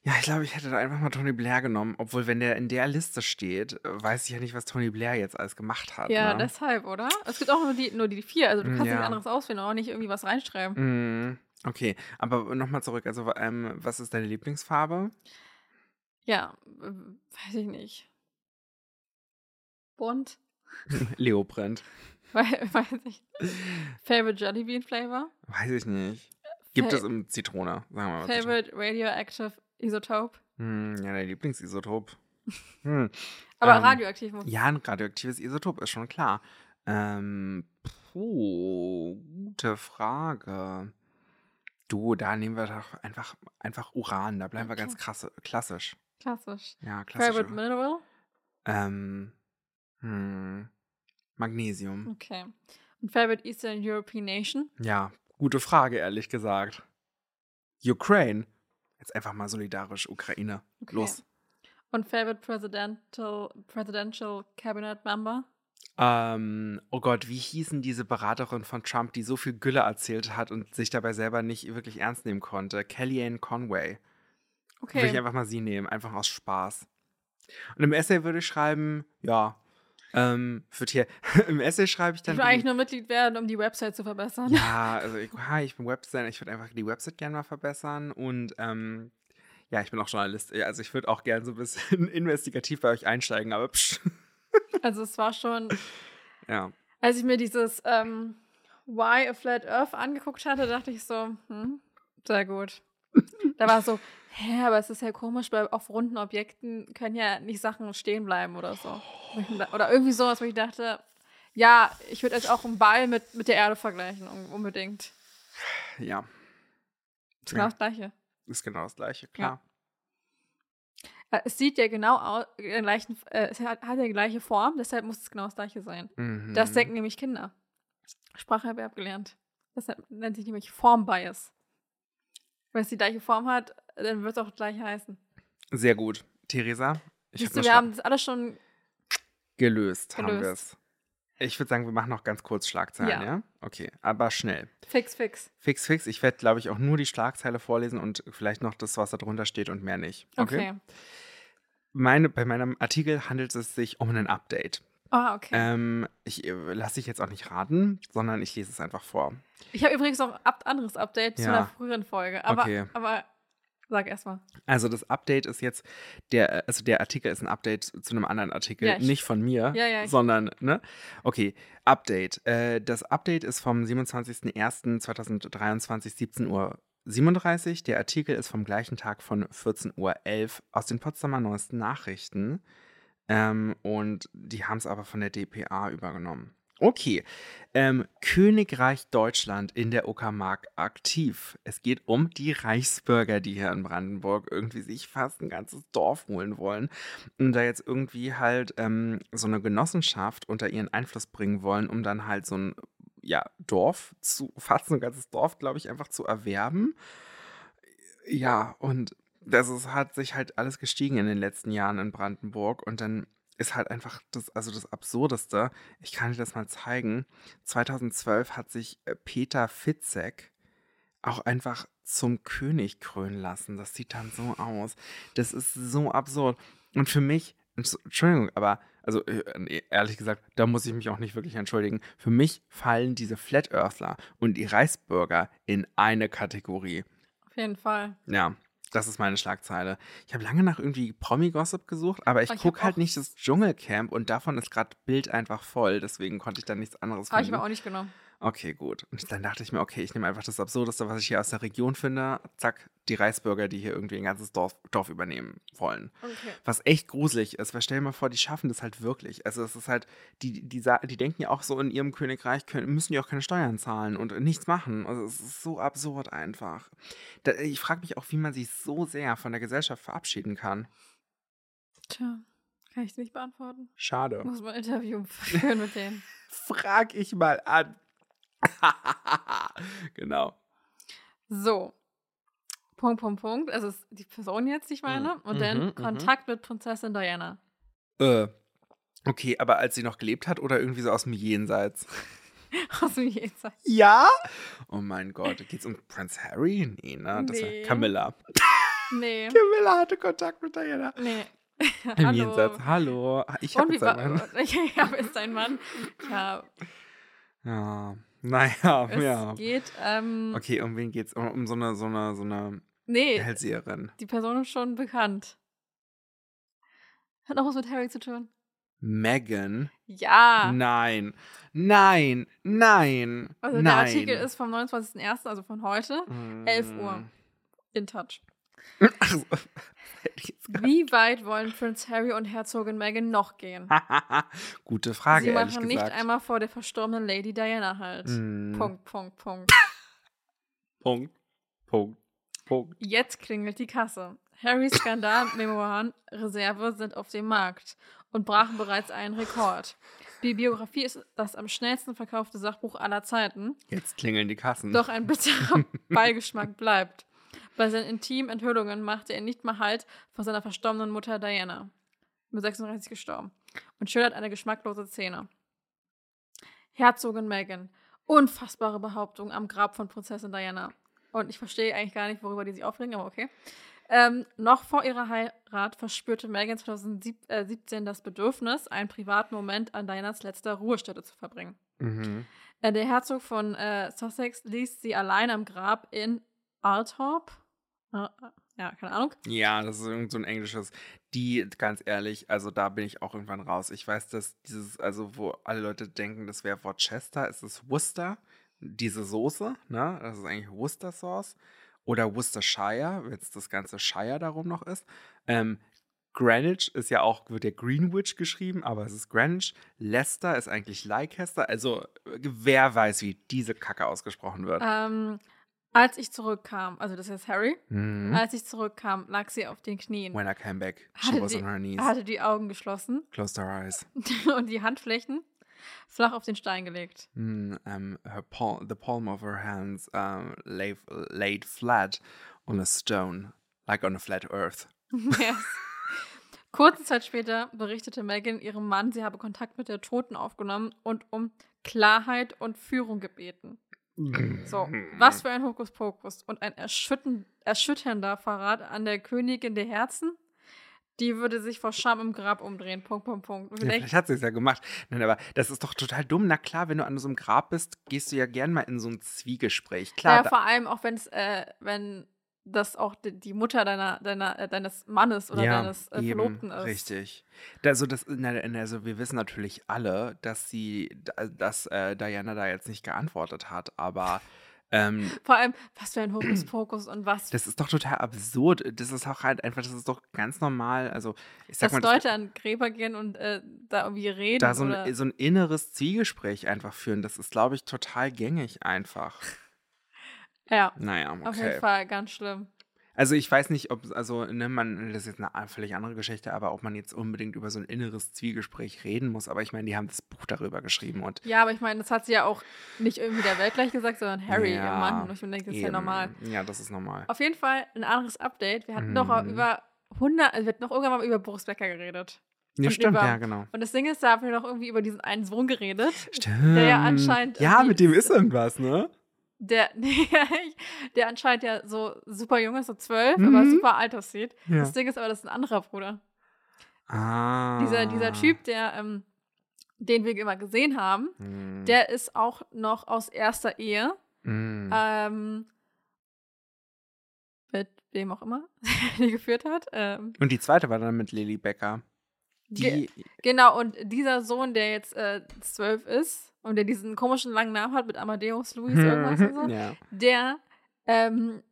ja, ich glaube, ich hätte da einfach mal Tony Blair genommen, obwohl, wenn der in der Liste steht, weiß ich ja nicht, was Tony Blair jetzt alles gemacht hat. ja, ne? deshalb, oder? Es gibt auch nur die, nur die vier, also du Mm, kannst ja. nichts anderes auswählen, auch nicht irgendwie was reinschreiben. Mm, okay, aber nochmal zurück. Also, ähm, was ist deine Lieblingsfarbe? Ja, weiß ich nicht. Bunt? (laughs) Leoprint. Wei- weiß ich. Favorite Jelly Bean Flavor? Weiß ich nicht. Gibt Fa- es im Zitrone, sagen wir mal. Zitrone. Favorite Radioactive Isotope? Hm, ja, der Lieblingsisotop. (laughs) Hm. Aber Ähm, radioaktiv muss Ja, ein radioaktives Isotop ist schon klar. Ähm, puh, gute Frage. Du, da nehmen wir doch einfach, einfach Uran. Da bleiben wir ganz Okay. krasse, klassisch. klassisch. Ja, klassisch. Favorite Mineral? Ähm, hm, Magnesium. Okay. Und Favorite Eastern European Nation? Ja, gute Frage, ehrlich gesagt. Ukraine. Jetzt einfach mal solidarisch, Ukraine. Okay. Los. Und Favorite Presidential, Presidential Cabinet Member? Ähm, oh Gott, wie hießen diese Beraterin von Trump, die so viel Gülle erzählt hat und sich dabei selber nicht wirklich ernst nehmen konnte? Kellyanne Conway. Würde ich Okay. einfach mal sie nehmen, einfach aus Spaß. Und im Essay würde ich schreiben, ja, ähm, wird hier, (laughs) im Essay schreibe ich Ich dann. will eigentlich nur Mitglied werden, um die Website zu verbessern. ja, also ich, ich bin Webdesigner, ich würde einfach die Website gerne mal verbessern und ähm, ja, ich bin auch Journalist. Also ich würde auch gerne so ein bisschen (laughs) investigativ bei euch einsteigen, aber psch, (laughs) Also es war schon, ja. als ich mir dieses ähm, Why a Flat Earth angeguckt hatte, dachte ich so, hm, sehr gut. Da war so, hä, aber es ist ja komisch, weil auf runden Objekten können ja nicht Sachen stehen bleiben oder so. Oder irgendwie sowas, wo ich dachte, ja, ich würde jetzt auch einen Ball mit, mit der Erde vergleichen, un- unbedingt. Ja, Das ist genau Ja. das Gleiche. ist genau das gleiche, klar. Äh, Es sieht ja genau aus, den gleichen, äh, es hat, hat ja die gleiche Form, deshalb muss es genau das Gleiche sein. Mhm. Das denken nämlich Kinder. Spracherwerb gelernt. Deshalb nennt sich nämlich Formbias. Wenn es die gleiche Form hat, dann wird es auch gleich heißen. Sehr gut. Theresa, ich Siehst hab du, wir haben das alles schon. gelöst, haben wir gelöst. es. Ich würde sagen, wir machen noch ganz kurz Schlagzeilen, ja. Ja. Okay, aber schnell. Fix, fix. Fix, fix. Ich werde, glaube ich, auch nur die Schlagzeile vorlesen und vielleicht noch das, was da drunter steht und mehr nicht. Okay. Okay. Meine, bei meinem Artikel handelt es sich um ein Update. Ah, okay. Ähm, ich äh, lasse dich jetzt auch nicht raten, sondern ich lese es einfach vor. ich habe übrigens noch ein anderes Update zu Ja. einer früheren Folge. Aber, Okay. aber sag erst mal. Also das Update ist jetzt, der, also der Artikel ist ein Update zu einem anderen Artikel, Ja, ich- nicht von mir, Ja, ja, sondern, ne? Okay, Update. Äh, das Update ist vom 27.01.2023, 17 Uhr 37. Der Artikel ist vom gleichen Tag von 14.11 Uhr aus den Potsdamer Neuesten Nachrichten. Ähm, und die haben es aber von der DPA übergenommen. Okay. Ähm, Königreich Deutschland in der Uckermark aktiv. Es geht um die Reichsbürger, die hier in Brandenburg irgendwie sich fast ein ganzes Dorf holen wollen und da jetzt irgendwie halt ähm, so eine Genossenschaft unter ihren Einfluss bringen wollen, um dann halt so ein ja, Dorf zu, fast ein ganzes Dorf, glaube ich, einfach zu erwerben. Ja, und das ist, hat sich halt alles gestiegen in den letzten Jahren in Brandenburg und dann ist halt einfach das, also das Absurdeste. Ich kann dir das mal zeigen. 2012 hat sich äh, Peter Fitzek auch einfach zum König krönen lassen. Das sieht dann so aus. Das ist so absurd. Und für mich, Entschuldigung, aber, also äh, nee, ehrlich gesagt, da muss ich mich auch nicht wirklich entschuldigen. Für mich fallen diese Flat Earthler und die Reichsbürger in eine Kategorie. Auf jeden Fall. Ja, das ist meine Schlagzeile. Ich habe lange nach irgendwie Promi-Gossip gesucht, aber ich Aber ich gucke halt nicht das Dschungelcamp und davon ist gerade Bild einfach voll. Deswegen konnte ich dann nichts anderes Habe ich finden. aber auch nicht genommen. Okay, gut. Und dann dachte ich mir, okay, ich nehme einfach das Absurdeste, was ich hier aus der Region finde. Zack, die Reichsbürger, die hier irgendwie ein ganzes Dorf, Dorf übernehmen wollen. Okay. Was echt gruselig ist, weil stell dir mal vor, die schaffen das halt wirklich. Also es ist halt, die, die, die denken ja auch so in ihrem Königreich, können, müssen die auch keine Steuern zahlen und nichts machen. Also es ist so absurd einfach. Da, ich frage mich auch, wie man sich so sehr von der Gesellschaft verabschieden kann. Tja, kann ich nicht beantworten. Schade. Muss mal ein Interview führen mit denen. (laughs) Frag ich mal an. (laughs) genau. So. Punkt, Punkt, Punkt. Es ist die Person jetzt, die ich meine. Und Mhm, dann mhm. Kontakt mit Prinzessin Diana. Äh, okay, aber als sie noch gelebt hat oder irgendwie so aus dem Jenseits? (laughs) Aus dem Jenseits. Ja? Oh mein Gott, geht's um Prince Harry? Nee, ne? Das Nee. war Camilla. Nee. (laughs) Camilla hatte Kontakt mit Diana. Nee. Im Hallo. Jenseits. Hallo. Ich habe jetzt einen war. Ich habe jetzt einen Mann. Ja, Ja. (laughs) Naja, es ja. geht. Ähm, Okay, um wen geht's? Um, um so eine, so eine, so eine Nee, Hellseherin. die Person ist schon bekannt. Hat auch was mit Harry zu tun. Megan? Ja. Nein. Nein. Nein. Also der Nein. Artikel ist vom 29.01., also von heute, 11 Uhr. Mm. in Touch. (laughs) Wie weit wollen Prince Harry und Herzogin Meghan noch gehen? (laughs) Gute Frage, Sie machen nicht gesagt. einmal vor der verstorbenen Lady Diana halt. Mm. Punkt, Punkt, Punkt. (laughs) Punkt. Punkt. Punkt. Jetzt klingelt die Kasse. Harrys Skandal-Memoiren Reserve sind auf dem Markt und brachen bereits einen Rekord. Die Biografie ist das am schnellsten verkaufte Sachbuch aller Zeiten, Jetzt klingeln die Kassen. doch ein bitterer Beigeschmack bleibt. Bei seinen intimen Enthüllungen machte er nicht mal Halt vor seiner verstorbenen Mutter Diana, mit 36 gestorben, und schildert eine geschmacklose Szene. Herzogin Meghan. Unfassbare Behauptung am Grab von Prinzessin Diana. Und ich verstehe eigentlich gar nicht, worüber die sich aufregen, aber okay. Ähm, noch vor ihrer Heirat verspürte Meghan 2017 das Bedürfnis, einen privaten Moment an Dianas letzter Ruhestätte zu verbringen. Mhm. Äh, der Herzog von äh, Sussex ließ sie allein am Grab in Althorp. Äh, ja, keine Ahnung. Ja, das ist irgend so ein englisches. Die, ganz ehrlich, also da bin ich auch irgendwann raus. Ich weiß, dass dieses, also wo alle Leute denken, das wäre Worcester, ist es Worcester, diese Soße, ne? Das ist eigentlich Worcester Sauce. Oder Worcestershire, wenn es das ganze Shire darum noch ist. Ähm, Greenwich ist ja auch, wird ja Greenwich geschrieben, aber es ist Greenwich. Leicester ist eigentlich Leicester. Also, äh, wer weiß, wie diese Kacke ausgesprochen wird. Ähm, als ich zurückkam, also das ist Harry, Mhm. als ich zurückkam, lag sie auf den Knien, When I came back, she Hatte was die- on her knees. hatte die Augen geschlossen Closed her eyes. (laughs) und die Handflächen flach auf den Stein gelegt. Mm, um, her pal- the palm of her hands um, lay, laid flat on a stone, like on a flat earth. (laughs) Yes. Kurze Zeit später berichtete Megan ihrem Mann, sie habe Kontakt mit der Toten aufgenommen und um Klarheit und Führung gebeten. So, was für ein Hokuspokus und ein erschüttern, erschütternder Verrat an der Königin der Herzen. Die würde sich vor Scham im Grab umdrehen. Punkt, Punkt, Punkt. Ja, vielleicht, hat sie es ja gemacht. Nein, aber das ist doch total dumm. Na klar, wenn du an so einem Grab bist, gehst du ja gern mal in so ein Zwiegespräch. Klar, ja, vor allem auch wenn es, äh, wenn das auch die, die Mutter deiner, deiner, äh, deines Mannes oder deines äh, eben, Verlobten ist. Richtig. Also, das, also wir wissen natürlich alle, dass sie, dass äh, Diana da jetzt nicht geantwortet hat, aber ähm, (laughs) Vor allem, was für ein Hokuspokus und was das ist doch total absurd. Das ist auch halt einfach, das ist doch ganz normal. Also, ich sag dass mal, das- Leute an Gräber gehen und äh, da irgendwie reden. da so oder, ein, so ein inneres Zwiegespräch einfach führen, das ist, glaube ich, total gängig einfach. Ja, Naja, auf jeden okay. Fall ganz schlimm. Also ich weiß nicht, ob, also, ne, man, das ist jetzt eine völlig andere Geschichte, aber ob man jetzt unbedingt über so ein inneres Zwiegespräch reden muss. Aber ich meine, die haben das Buch darüber geschrieben und Ja, aber ich meine, das hat sie ja auch nicht irgendwie der Welt gleich gesagt, sondern Harry, Ja, ihr Mann. Und ich denke, das ist ja normal. Ja, das ist normal. Auf jeden Fall ein anderes Update. Wir hatten Mhm. über 100, also wir hatten noch irgendwann mal über Boris Becker geredet. Ja, und stimmt, über- ja, genau. Und das Ding ist, da haben wir noch irgendwie über diesen einen Sohn geredet. Stimmt. Der ja anscheinend Ja, mit dem ist irgendwas, ne? Der, (laughs) der anscheinend ja so super jung ist, so zwölf, aber Mhm. super alt aussieht. Ja. Das Ding ist aber, das ist ein anderer Bruder. Ah. Dieser, dieser Typ, der, ähm, den wir immer gesehen haben, Hm. der ist auch noch aus erster Ehe. Hm. Ähm, mit wem auch immer (laughs) die geführt hat. Ähm, Und die zweite war dann mit Lily Becker. Ge genau, und dieser Sohn, der jetzt äh, zwölf ist und der diesen komischen langen Namen hat mit Amadeus Louis irgendwas und so, ja. der ähm,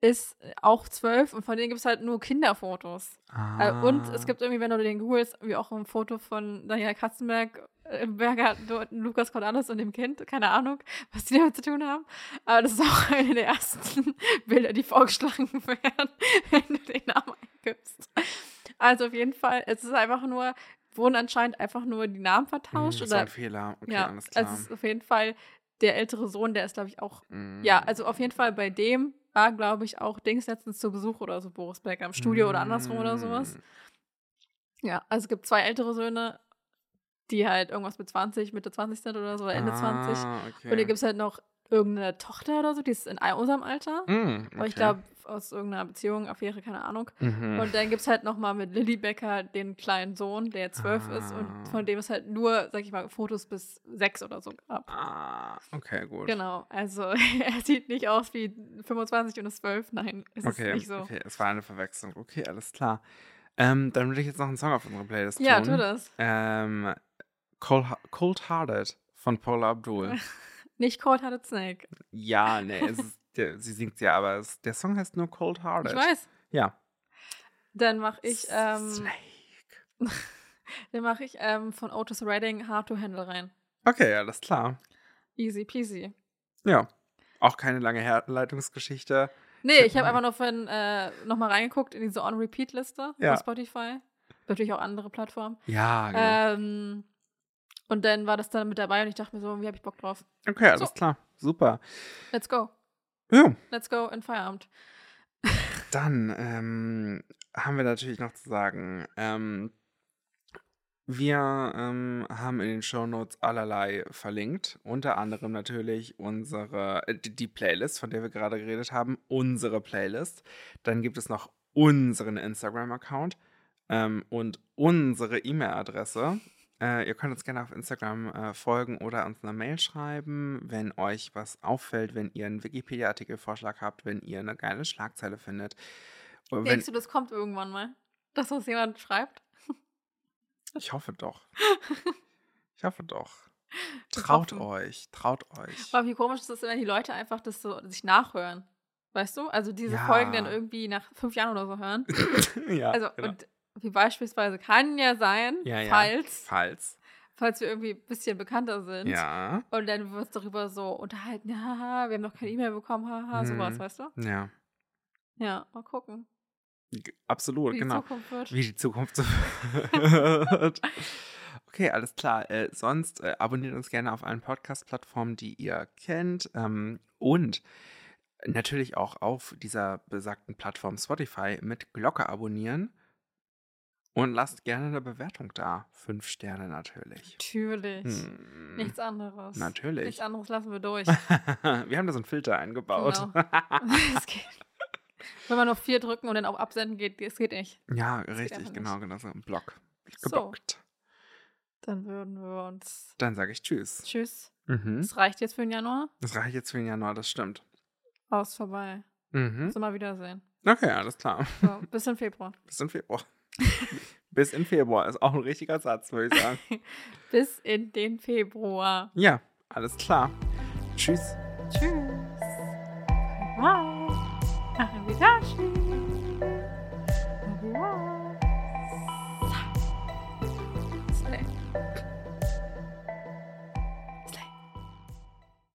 ist auch zwölf und von denen gibt es halt nur Kinderfotos. Äh, und Ah. es gibt irgendwie, wenn du den googelst, irgendwie auch ein Foto von Daniel Katzenberg, äh, Berger, Lukas Cordalis und dem Kind. Keine Ahnung, was die damit zu tun haben. Aber das ist auch (laughs) eine der ersten Bilder, die vorgeschlagen (laughs) werden, wenn du den Namen eingibst. Also auf jeden Fall, es ist einfach nur, wurden anscheinend einfach nur die Namen Hm, vertauscht. das war oder ein Fehler. Okay, ja, alles klar. es ist auf jeden Fall der ältere Sohn, der ist, glaube ich, auch. Ja, Mm. also auf jeden Fall bei dem war, glaube ich, auch Dings letztens zu Besuch oder so, Boris Becker im Studio oder andersrum oder sowas. Mm. Ja, also es gibt zwei ältere Söhne, die halt irgendwas mit 20, Mitte 20 sind oder so, oder Ende 20. Ah, okay. Und dann gibt es halt noch irgendeine Tochter oder so, die ist in unserem Alter. Mm, Aber ich okay. glaube, aus irgendeiner Beziehung, Affäre, keine Ahnung. Mhm. Und dann gibt es halt nochmal mit Lilly Becker den kleinen Sohn, der zwölf ist Ah. und von dem es halt nur, sag ich mal, Fotos bis sechs oder so gab. ah, okay, gut. Genau, also (laughs) er sieht nicht aus wie 25 und ist 12. Nein, es Okay, ist nicht so. okay, es war eine Verwechslung. Okay, alles klar. Ähm, dann würde ich jetzt noch einen Song auf unsere Playlist Ja, tun. tu das. Ähm, Cold, Cold Hearted von Paula Abdul. (laughs) Nicht Cold Hearted Snake. ja, nee, ist, der, sie singt ja, aber es, der Song heißt nur Cold Hearted. Ich weiß. Ja. Dann mache ich, ähm, Snake. (laughs) dann mache ich ähm, von Otis Redding Hard to Handle rein. Okay, alles klar. Easy peasy. Ja. Auch keine lange Herleitungsgeschichte. Nee, ich habe einfach nur von äh, nochmal reingeguckt in diese On-Repeat-Liste Ja. auf Spotify. Natürlich auch andere Plattformen. Ja, genau. Ähm, und dann war das dann mit dabei und ich dachte mir so, wie habe ich Bock drauf? okay, alles so. klar. Super. Let's go. Ja, Let's go in Feierabend. (laughs) dann ähm, haben wir natürlich noch zu sagen, ähm, wir ähm, haben in den Shownotes allerlei verlinkt. Unter anderem natürlich unsere, äh, die, die Playlist, von der wir gerade geredet haben, unsere Playlist. Dann gibt es noch unseren Instagram-Account ähm, und unsere E-Mail-Adresse. Äh, ihr könnt uns gerne auf Instagram äh, folgen oder uns eine Mail schreiben, wenn euch was auffällt, wenn ihr einen Wikipedia-Artikelvorschlag habt, wenn ihr eine geile Schlagzeile findet. Oder Wenn, Denkst du, das kommt irgendwann mal? Dass das jemand schreibt? ich hoffe doch. (laughs) Ich hoffe doch. Traut euch, traut euch. Aber wie komisch ist es, wenn die Leute einfach das so sich nachhören? Weißt du? Also diese Ja. Folgen dann irgendwie nach fünf Jahren oder so hören. (laughs) ja, Also, genau. und wie beispielsweise kann ja sein, Ja, ja. falls, Falls. falls wir irgendwie ein bisschen bekannter sind. Ja. Und dann wird es darüber so unterhalten, haha, wir haben noch keine E-Mail bekommen, haha, sowas, Mhm. weißt du? Ja. Ja, mal gucken, Absolut, wie genau. die Zukunft wird. Wie die Zukunft so (laughs) wird. Okay, alles klar. Äh, sonst äh, abonniert uns gerne auf allen Podcast-Plattformen, die ihr kennt. Ähm, und natürlich auch auf dieser besagten Plattform Spotify mit Glocke abonnieren. Und lasst gerne eine Bewertung da. Fünf Sterne natürlich. Natürlich. Hm. Nichts anderes. Natürlich. Nichts anderes lassen wir durch. (laughs) wir haben da so einen Filter eingebaut. (laughs) es geht. Wenn man auf vier drücken und dann auf Absenden geht, es geht nicht. ja, geht richtig, genau, genau so ein Block. So. Geblockt. Dann würden wir uns. Dann sage ich Tschüss. Tschüss. Mhm. Es reicht jetzt für den Januar. Das reicht jetzt für den Januar, das stimmt. Aus vorbei. Mhm. Bis immer wiedersehen. Okay, alles klar. So, (laughs) bis im Februar. Bis in Februar. (laughs) Bis in Februar ist auch ein richtiger Satz, würde ich sagen. (laughs) Bis in den Februar. Ja, alles klar. Tschüss. Tschüss. Bye. Arrivederci.